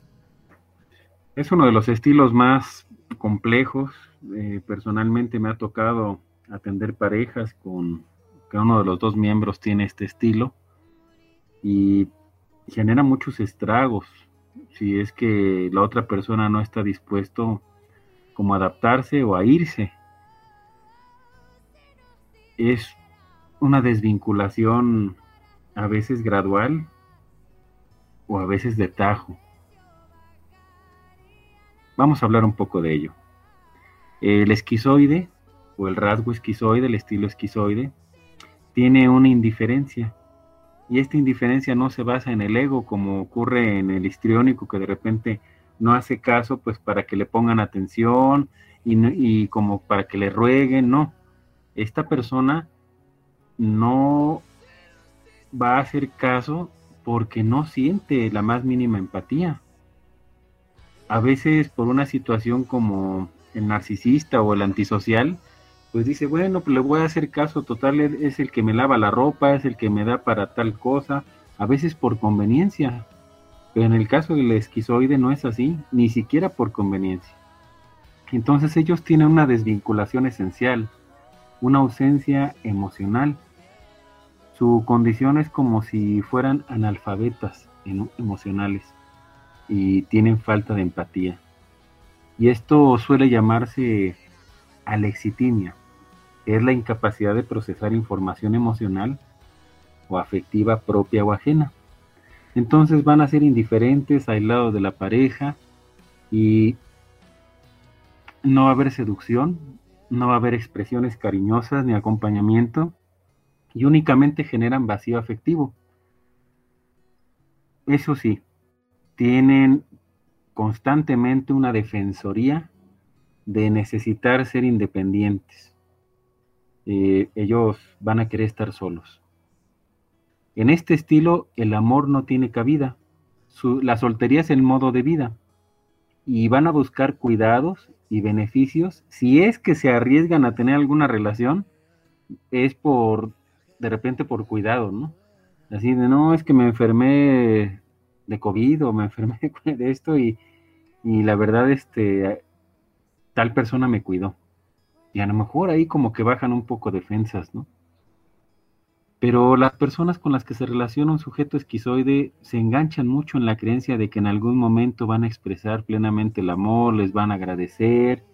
Speaker 3: Es uno de los estilos más complejos. Eh, personalmente me ha tocado atender parejas con que uno de los dos miembros tiene este estilo y genera muchos estragos si es que la otra persona no está dispuesto como a adaptarse o a irse. Es una desvinculación a veces gradual o a veces de tajo. Vamos a hablar un poco de ello. El esquizoide o el rasgo esquizoide, el estilo esquizoide, tiene una indiferencia. Y esta indiferencia no se basa en el ego como ocurre en el histriónico que de repente no hace caso pues para que le pongan atención y, y como para que le rueguen, no. Esta persona no va a hacer caso porque no siente la más mínima empatía. A veces por una situación como el narcisista o el antisocial, pues dice, bueno, pues le voy a hacer caso, total, es el que me lava la ropa, es el que me da para tal cosa, a veces por conveniencia. Pero en el caso del esquizoide no es así, ni siquiera por conveniencia. Entonces ellos tienen una desvinculación esencial, una ausencia emocional. Su condición es como si fueran analfabetas emocionales y tienen falta de empatía. Y esto suele llamarse alexitimia es la incapacidad de procesar información emocional o afectiva propia o ajena. Entonces van a ser indiferentes, aislados de la pareja y no va a haber seducción, no va a haber expresiones cariñosas ni acompañamiento y únicamente generan vacío afectivo. Eso sí, tienen constantemente una defensoría de necesitar ser independientes eh, ellos van a querer estar solos. En este estilo, el amor no tiene cabida. la soltería es el modo de vida. Y van a buscar cuidados y beneficios. Si es que se arriesgan a tener alguna relación, es por, de repente por cuidado, ¿no? Así de, no, es que me enfermé de COVID o me enfermé *laughs* de esto y, y la verdad, este, tal persona me cuidó. Y a lo mejor ahí como que bajan un poco defensas, ¿no? Pero las personas con las que se relaciona un sujeto esquizoide se enganchan mucho en la creencia de que en algún momento van a expresar plenamente el amor, les van a agradecer.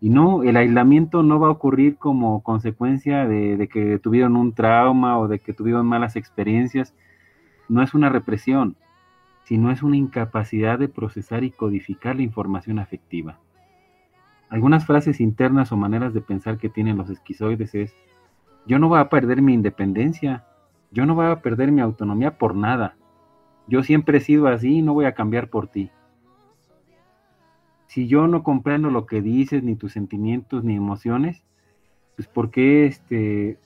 Speaker 3: Y no, el aislamiento no va a ocurrir como consecuencia de, de que tuvieron un trauma o de que tuvieron malas experiencias. No es una represión, sino es una incapacidad de procesar y codificar la información afectiva. Algunas frases internas o maneras de pensar que tienen los esquizoides es, yo no voy a perder mi independencia, yo no voy a perder mi autonomía por nada, yo siempre he sido así y no voy a cambiar por ti. Si yo no comprendo lo que dices, ni tus sentimientos, ni emociones, pues ¿por qué este...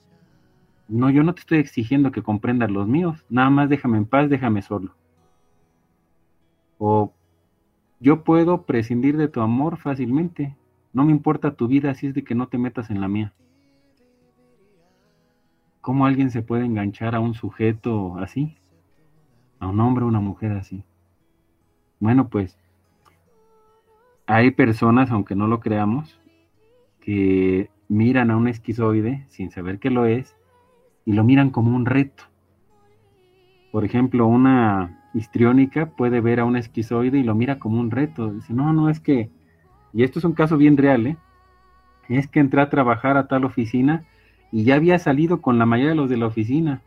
Speaker 3: No, yo no te estoy exigiendo que comprendas los míos, nada más déjame en paz, déjame solo. O yo puedo prescindir de tu amor fácilmente, no me importa tu vida, así es de que no te metas en la mía. ¿Cómo alguien se puede enganchar a un sujeto así? A un hombre o una mujer así. Bueno, pues hay personas, aunque no lo creamos, que miran a un esquizoide sin saber que lo es y lo miran como un reto. Por ejemplo, una histriónica puede ver a un esquizoide y lo mira como un reto. Dice, no, no, es que y esto es un caso bien real, ¿eh? es que entré a trabajar a tal oficina y ya había salido con la mayoría de los de la oficina,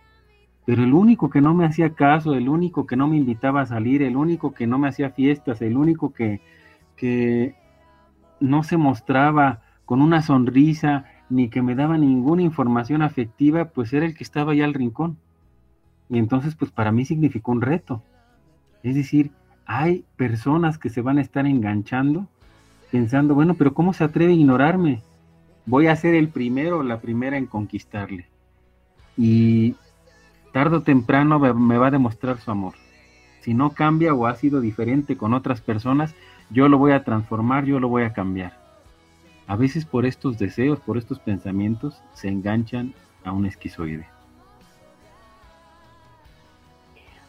Speaker 3: pero el único que no me hacía caso, el único que no me invitaba a salir, el único que no me hacía fiestas, el único que, que no se mostraba con una sonrisa ni que me daba ninguna información afectiva, pues era el que estaba allá al rincón. Y entonces, pues para mí significó un reto. Es decir, hay personas que se van a estar enganchando pensando, bueno, pero ¿cómo se atreve a ignorarme? Voy a ser el primero o la primera en conquistarle. Y tarde o temprano me va a demostrar su amor. Si no cambia o ha sido diferente con otras personas, yo lo voy a transformar, yo lo voy a cambiar. A veces por estos deseos, por estos pensamientos, se enganchan a un esquizoide.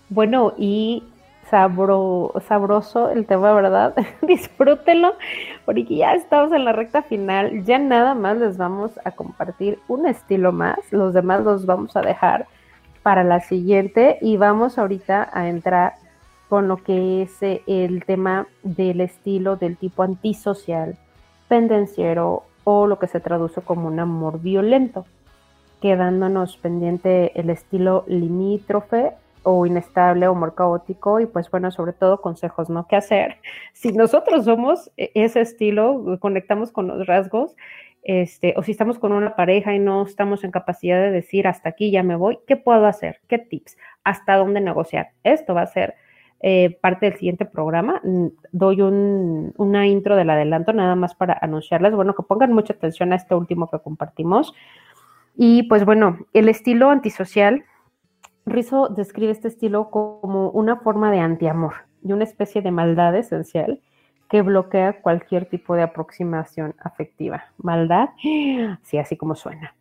Speaker 2: Bueno, y sabro, sabroso el tema, ¿verdad? *laughs* Disfrútenlo, porque ya estamos en la recta final. Ya nada más les vamos a compartir un estilo más. Los demás los vamos a dejar para la siguiente y vamos ahorita a entrar con lo que es eh, el tema del estilo del tipo antisocial, pendenciero o lo que se traduce como un amor violento, quedándonos pendiente el estilo limítrofe o inestable o amor caótico y pues bueno, sobre todo consejos, ¿no? ¿Qué hacer? *laughs* Si nosotros somos e-, ese estilo, conectamos con los rasgos, este, o si estamos con una pareja y no estamos en capacidad de decir hasta aquí ya me voy, ¿qué puedo hacer? ¿Qué tips? ¿Hasta dónde negociar? Esto va a ser eh, parte del siguiente programa. Mm, doy un, una intro del adelanto nada más para anunciarles, bueno, que pongan mucha atención a este último que compartimos. Y pues bueno, el estilo antisocial, Rizzo describe este estilo como una forma de antiamor y una especie de maldad esencial que bloquea cualquier tipo de aproximación afectiva. Maldad, sí, así como suena.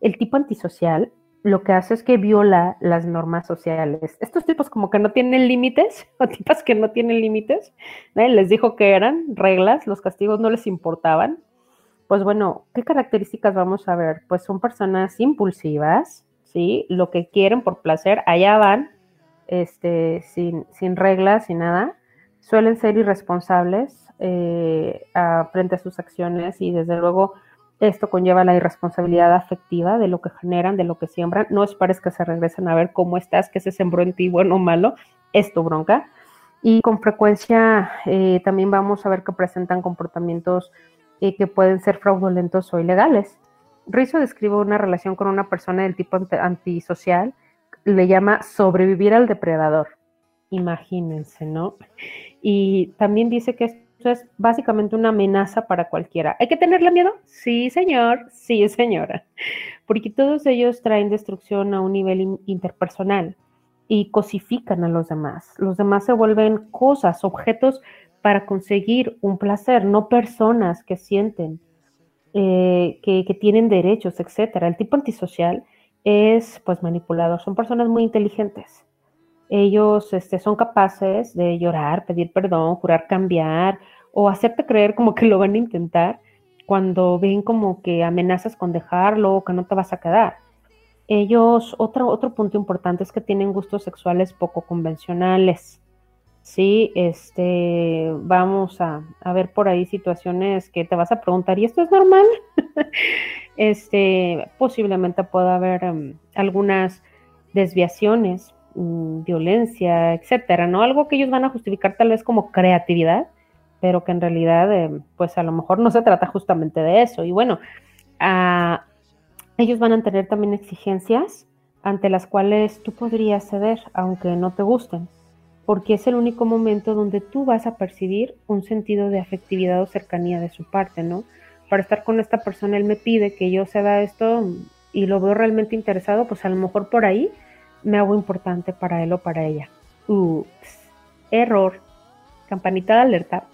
Speaker 2: El tipo antisocial lo que hace es que viola las normas sociales. Estos tipos como que no tienen límites, *laughs* o tipas que no tienen límites, les dijo que eran reglas, los castigos no les importaban. Pues bueno, ¿qué características vamos a ver? Pues son personas impulsivas, ¿sí? Lo que quieren por placer, allá van, este, sin, sin reglas, sin nada. Suelen ser irresponsables eh, frente a sus acciones y desde luego esto conlleva la irresponsabilidad afectiva de lo que generan, de lo que siembran. No esperes que se regresen a ver cómo estás, que se sembró en ti, bueno o malo, es tu bronca. Y con frecuencia eh, también vamos a ver que presentan comportamientos eh, que pueden ser fraudulentos o ilegales. Rizzo describe una relación con una persona del tipo antisocial, le llama sobrevivir al depredador. Imagínense, ¿no? Y también dice que es básicamente una amenaza para cualquiera. ¿Hay que tenerle miedo? Sí, señor, sí, señora. Porque todos ellos traen destrucción a un nivel interpersonal y cosifican a los demás. Los demás se vuelven cosas, objetos para conseguir un placer, no personas que sienten, eh, que, que, tienen derechos, etc. El tipo antisocial es pues manipulador, son personas muy inteligentes. Ellos este, son capaces de llorar, pedir perdón, jurar cambiar o hacerte creer como que lo van a intentar cuando ven como que amenazas con dejarlo o que no te vas a quedar. Ellos, otro, otro punto importante es que tienen gustos sexuales poco convencionales. Sí, este, vamos a, a ver por ahí situaciones que te vas a preguntar, ¿y esto es normal? *laughs* este, posiblemente pueda haber um, algunas desviaciones, um, violencia, etcétera, ¿no? Algo que ellos van a justificar tal vez como creatividad, pero que en realidad, eh, pues a lo mejor no se trata justamente de eso. Y bueno, ah, ellos van a tener también exigencias ante las cuales tú podrías ceder, aunque no te gusten, porque es el único momento donde tú vas a percibir un sentido de afectividad o cercanía de su parte, ¿no? Para estar con esta persona, él me pide que yo ceda esto y lo veo realmente interesado, pues a lo mejor por ahí me hago importante para él o para ella. Ups, error, campanita de alerta.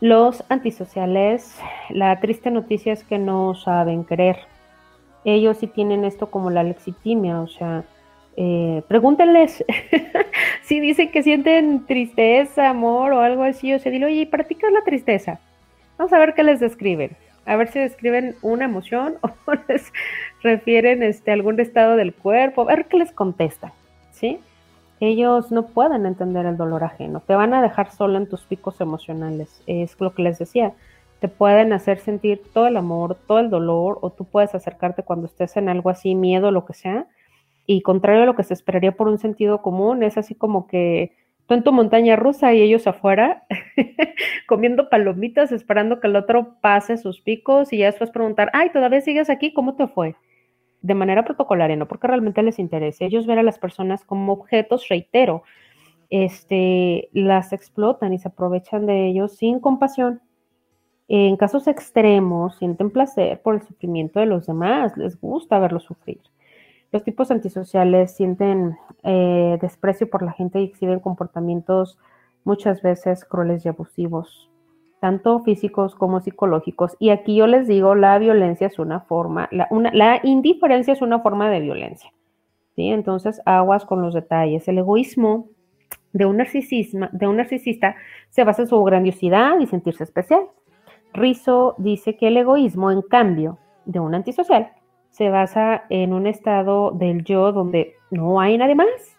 Speaker 2: Los antisociales, la triste noticia es que no saben querer. Ellos sí tienen esto como la lexitimia, o sea, eh, pregúntenles *laughs* si dicen que sienten tristeza, amor o algo así, o sea, dile, oye, ¿para ti qué es la tristeza? Vamos a ver qué les describen. A ver si describen una emoción *laughs* o les refieren este, algún estado del cuerpo, a ver qué les contesta, ¿sí? ellos no pueden entender el dolor ajeno, te van a dejar solo en tus picos emocionales, es lo que les decía, te pueden hacer sentir todo el amor, todo el dolor, o tú puedes acercarte cuando estés en algo así, miedo, lo que sea, y contrario a lo que se esperaría por un sentido común, es así como que tú en tu montaña rusa y ellos afuera, *laughs* comiendo palomitas, esperando que el otro pase sus picos y ya después preguntar, ay, ¿todavía sigues aquí? ¿Cómo te fue? de manera protocolaria, no porque realmente les interese. Ellos ven a las personas como objetos, reitero, este, las explotan y se aprovechan de ellos sin compasión. En casos extremos, sienten placer por el sufrimiento de los demás, les gusta verlos sufrir. Los tipos antisociales sienten eh, desprecio por la gente y exhiben comportamientos muchas veces crueles y abusivos tanto físicos como psicológicos. Y aquí yo les digo, la violencia es una forma, la, indiferencia es una forma de violencia. ¿sí? Entonces, aguas con los detalles. El egoísmo de un, narcisismo, de un narcisista se basa en su grandiosidad y sentirse especial. Rizzo dice que el egoísmo, en cambio, de un antisocial, se basa en un estado del yo donde no hay nadie más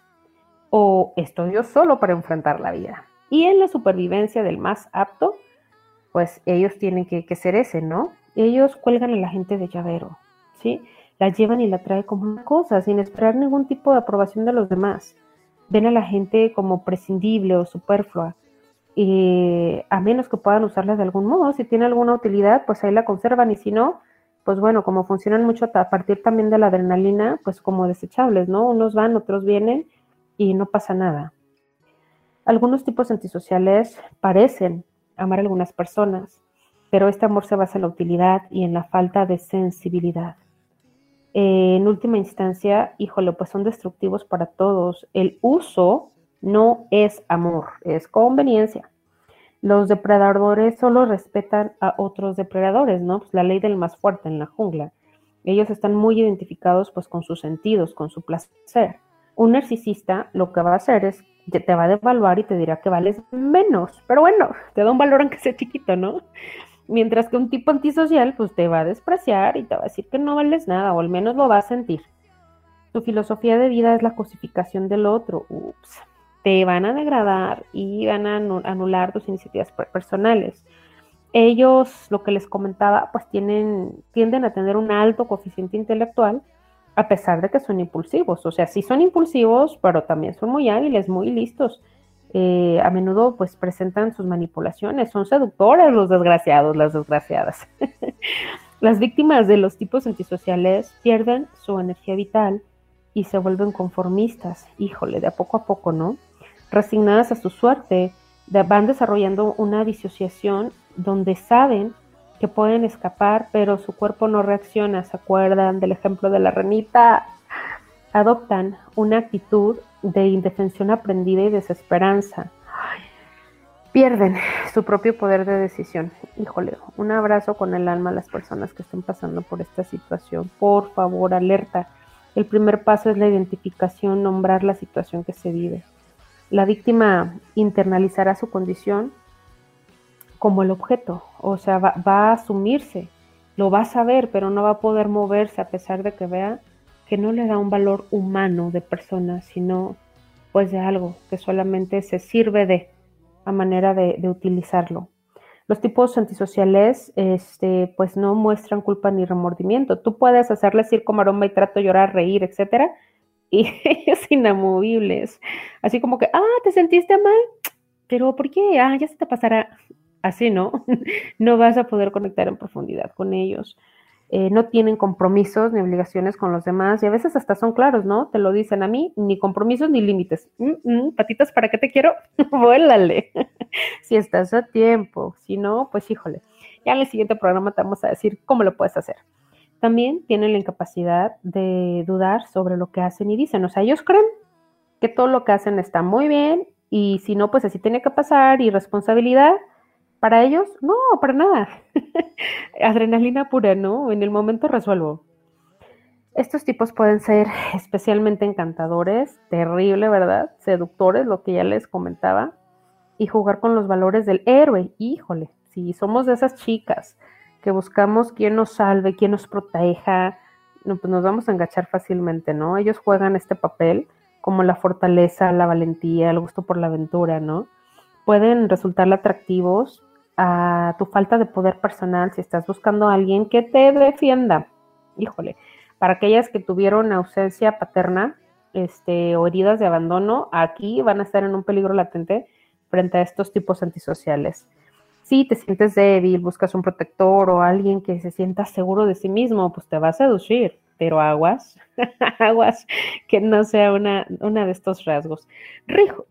Speaker 2: o estoy yo solo para enfrentar la vida. Y en la supervivencia del más apto, pues ellos tienen que, ser ese, ¿no? Ellos cuelgan a la gente de llavero, ¿sí? La llevan y la traen como una cosa, sin esperar ningún tipo de aprobación de los demás. Ven a la gente como prescindible o superflua. Y a menos que puedan usarla de algún modo, si tiene alguna utilidad, pues ahí la conservan y si no, pues bueno, como funcionan mucho a partir también de la adrenalina, pues como desechables, ¿no? Unos van, otros vienen y no pasa nada. Algunos tipos antisociales parecen amar a algunas personas, pero este amor se basa en la utilidad y en la falta de sensibilidad. en última instancia, híjole, pues son destructivos para todos. El uso no es amor, es conveniencia. Los depredadores solo respetan a otros depredadores, ¿no? Pues la ley del más fuerte en la jungla. Ellos están muy identificados pues con sus sentidos, con su placer. Un narcisista lo que va a hacer es te va a devaluar y te dirá que vales menos. Pero bueno, te da un valor aunque sea chiquito, ¿no? Mientras que un tipo antisocial, pues te va a despreciar y te va a decir que no vales nada, o al menos lo va a sentir. Su filosofía de vida es la cosificación del otro. Ups. Te van a degradar y van a anular tus iniciativas personales. Ellos, lo que les comentaba, pues tienen, tienden a tener un alto coeficiente intelectual, a pesar de que son impulsivos. O sea, sí son impulsivos, pero también son muy hábiles, muy listos. Eh, a menudo pues presentan sus manipulaciones, son seductores los desgraciados, las desgraciadas. *laughs* las víctimas de los tipos antisociales pierden su energía vital y se vuelven conformistas, híjole, de a poco a poco, ¿no? Resignadas a su suerte, van desarrollando una disociación donde saben que pueden escapar, pero su cuerpo no reacciona. ¿Se acuerdan del ejemplo de la renita? Adoptan una actitud de indefensión aprendida y desesperanza. Pierden su propio poder de decisión. Híjole, un abrazo con el alma a las personas que estén pasando por esta situación. Por favor, alerta. El primer paso es la identificación, nombrar la situación que se vive. La víctima internalizará su condición como el objeto, o sea, va, a asumirse, lo va a saber, pero no va a poder moverse a pesar de que vea que no le da un valor humano de persona, sino pues de algo que solamente se sirve de a manera de, utilizarlo. Los tipos antisociales, este, pues no muestran culpa ni remordimiento. Tú puedes hacerles circo, maromba y trato, llorar, reír, etcétera, y *laughs* ellos inamovibles. Así como que, ah, ¿te sentiste mal? Pero ¿por qué? Ah, ya se te pasará así, ¿no? *laughs* no vas a poder conectar en profundidad con ellos. Eh, no tienen compromisos ni obligaciones con los demás y a veces hasta son claros, ¿no? Te lo dicen a mí, ni compromisos ni límites. Patitas, ¿para qué te quiero? *laughs* Vuélale. si estás a tiempo, si no, pues híjole. Ya en el siguiente programa te vamos a decir cómo lo puedes hacer. También tienen la incapacidad de dudar sobre lo que hacen y dicen. O sea, ellos creen que todo lo que hacen está muy bien y si no, pues así tiene que pasar y responsabilidad para ellos, no, para nada. *laughs* Adrenalina pura, ¿no? En el momento resuelvo. Estos tipos pueden ser *laughs* especialmente encantadores, terrible, ¿verdad? Seductores, lo que ya les comentaba, y jugar con los valores del héroe. Híjole, si somos de esas chicas que buscamos quién nos salve, quién nos proteja, no, pues nos vamos a enganchar fácilmente, ¿no? Ellos juegan este papel como la fortaleza, la valentía, el gusto por la aventura, ¿no? Pueden resultar atractivos a tu falta de poder personal, si estás buscando a alguien que te defienda, híjole, para aquellas que tuvieron ausencia paterna este, o heridas de abandono, aquí van a estar en un peligro latente frente a estos tipos antisociales. Si te sientes débil, buscas un protector o alguien que se sienta seguro de sí mismo, pues te va a seducir, pero aguas, *laughs* aguas, que no sea una, una de estos rasgos.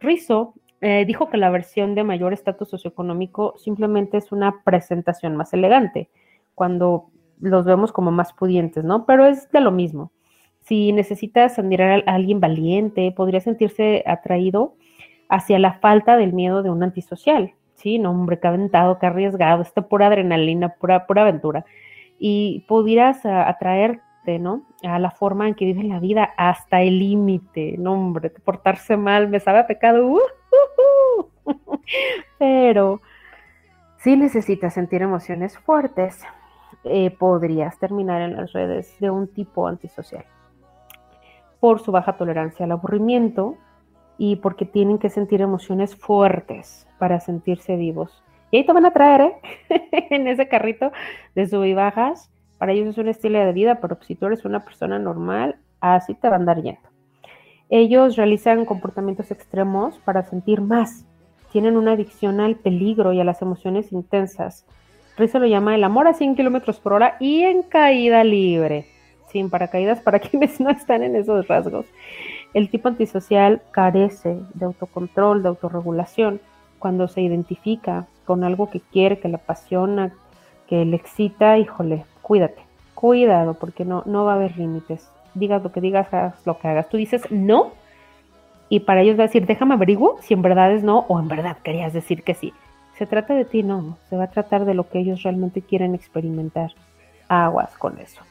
Speaker 2: Rizo eh, dijo que la versión de mayor estatus socioeconómico simplemente es una presentación más elegante, cuando los vemos como más pudientes, ¿no? Pero es de lo mismo. Si necesitas admirar a alguien valiente, podría sentirse atraído hacia la falta del miedo de un antisocial, ¿sí? No, hombre, que aventado, que arriesgado, este pura adrenalina, pura, pura aventura. Y pudieras atraerte, ¿no? A la forma en que vive la vida hasta el límite, no, hombre, portarse mal, me sabe pecado, uh, *laughs* Pero si necesitas sentir emociones fuertes, eh, podrías terminar en las redes de un tipo antisocial por su baja tolerancia al aburrimiento y porque tienen que sentir emociones fuertes para sentirse vivos. Y ahí te van a traer ¿eh? *laughs* en ese carrito de sub y bajas. Para ellos es un estilo de vida, pero si tú eres una persona normal, así te va a andar yendo. Ellos realizan comportamientos extremos para sentir más. Tienen una adicción al peligro y a las emociones intensas. Rizzo lo llama el amor a 100 kilómetros por hora y en caída libre. Sin paracaídas para *laughs* quienes no están en esos rasgos. El tipo antisocial carece de autocontrol, de autorregulación. Cuando se identifica con algo que quiere, que le apasiona, que le excita, híjole, cuídate, cuidado, porque no, no va a haber límites. Digas lo que digas, hagas lo que hagas. Tú dices no, y para ellos va a decir, déjame averiguo si en verdad es no o en verdad querías decir que sí. Se trata de ti, no, se va a tratar de lo que ellos realmente quieren experimentar. Aguas con eso.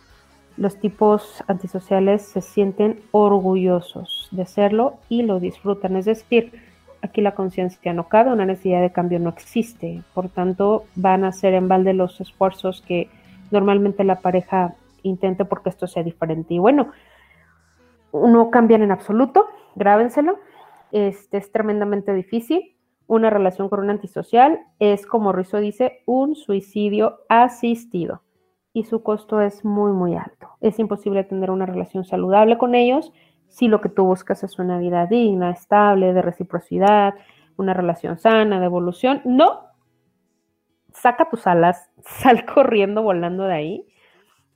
Speaker 2: Los tipos antisociales se sienten orgullosos de serlo y lo disfrutan. Es decir, aquí la conciencia no cabe, una necesidad de cambio no existe. Por tanto, van a ser en balde los esfuerzos que normalmente la pareja intente porque esto sea diferente. Y bueno, no cambian en absoluto, grábenselo. Este es tremendamente difícil. Una relación con un antisocial es, como Rizzo dice, un suicidio asistido y su costo es muy, muy alto. Es imposible tener una relación saludable con ellos si lo que tú buscas es una vida digna, estable, de reciprocidad, una relación sana, de evolución. No, saca tus alas, *laughs* sal corriendo, volando de ahí,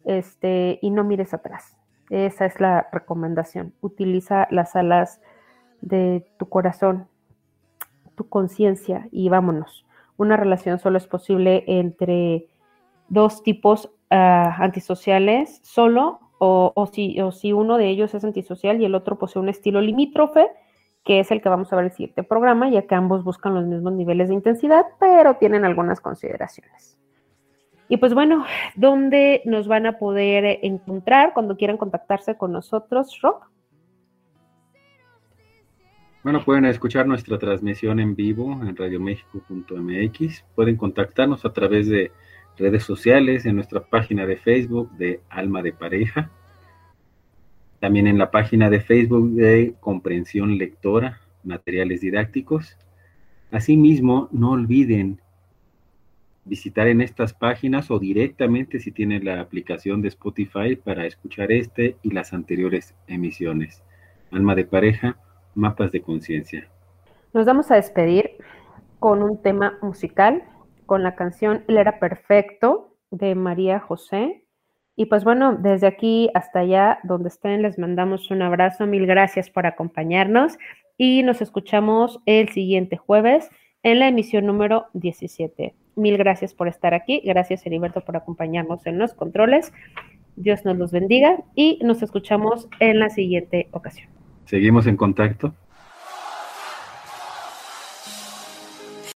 Speaker 2: este, y no mires atrás. Esa es la recomendación. Utiliza las alas de tu corazón, tu conciencia y vámonos. Una relación solo es posible entre dos tipos antisociales solo o, o, si, o si uno de ellos es antisocial y el otro posee un estilo limítrofe, que es el que vamos a ver en el siguiente programa, ya que ambos buscan los mismos niveles de intensidad, pero tienen algunas consideraciones. Y pues bueno, ¿dónde nos van a poder encontrar cuando quieran contactarse con nosotros, Rock?
Speaker 3: Bueno, pueden escuchar nuestra transmisión en vivo en radiomexico.mx. Pueden contactarnos a través de redes sociales, en nuestra página de Facebook de Alma de Pareja, también en la página de Facebook de Comprensión Lectora, Materiales Didácticos. Asimismo, no olviden visitar en estas páginas o directamente si tienen la aplicación de Spotify para escuchar este y las anteriores emisiones. Alma de pareja, mapas de conciencia.
Speaker 2: Nos vamos a despedir con un tema musical con la canción Él era perfecto de María José. Y pues bueno, desde aquí hasta allá, donde estén, les mandamos un abrazo. Mil gracias por acompañarnos y nos escuchamos el siguiente jueves en la emisión número 17. Mil gracias por estar aquí. Gracias, Heriberto, por acompañarnos en los controles. Dios nos los bendiga y nos escuchamos en la siguiente ocasión.
Speaker 3: Seguimos en contacto.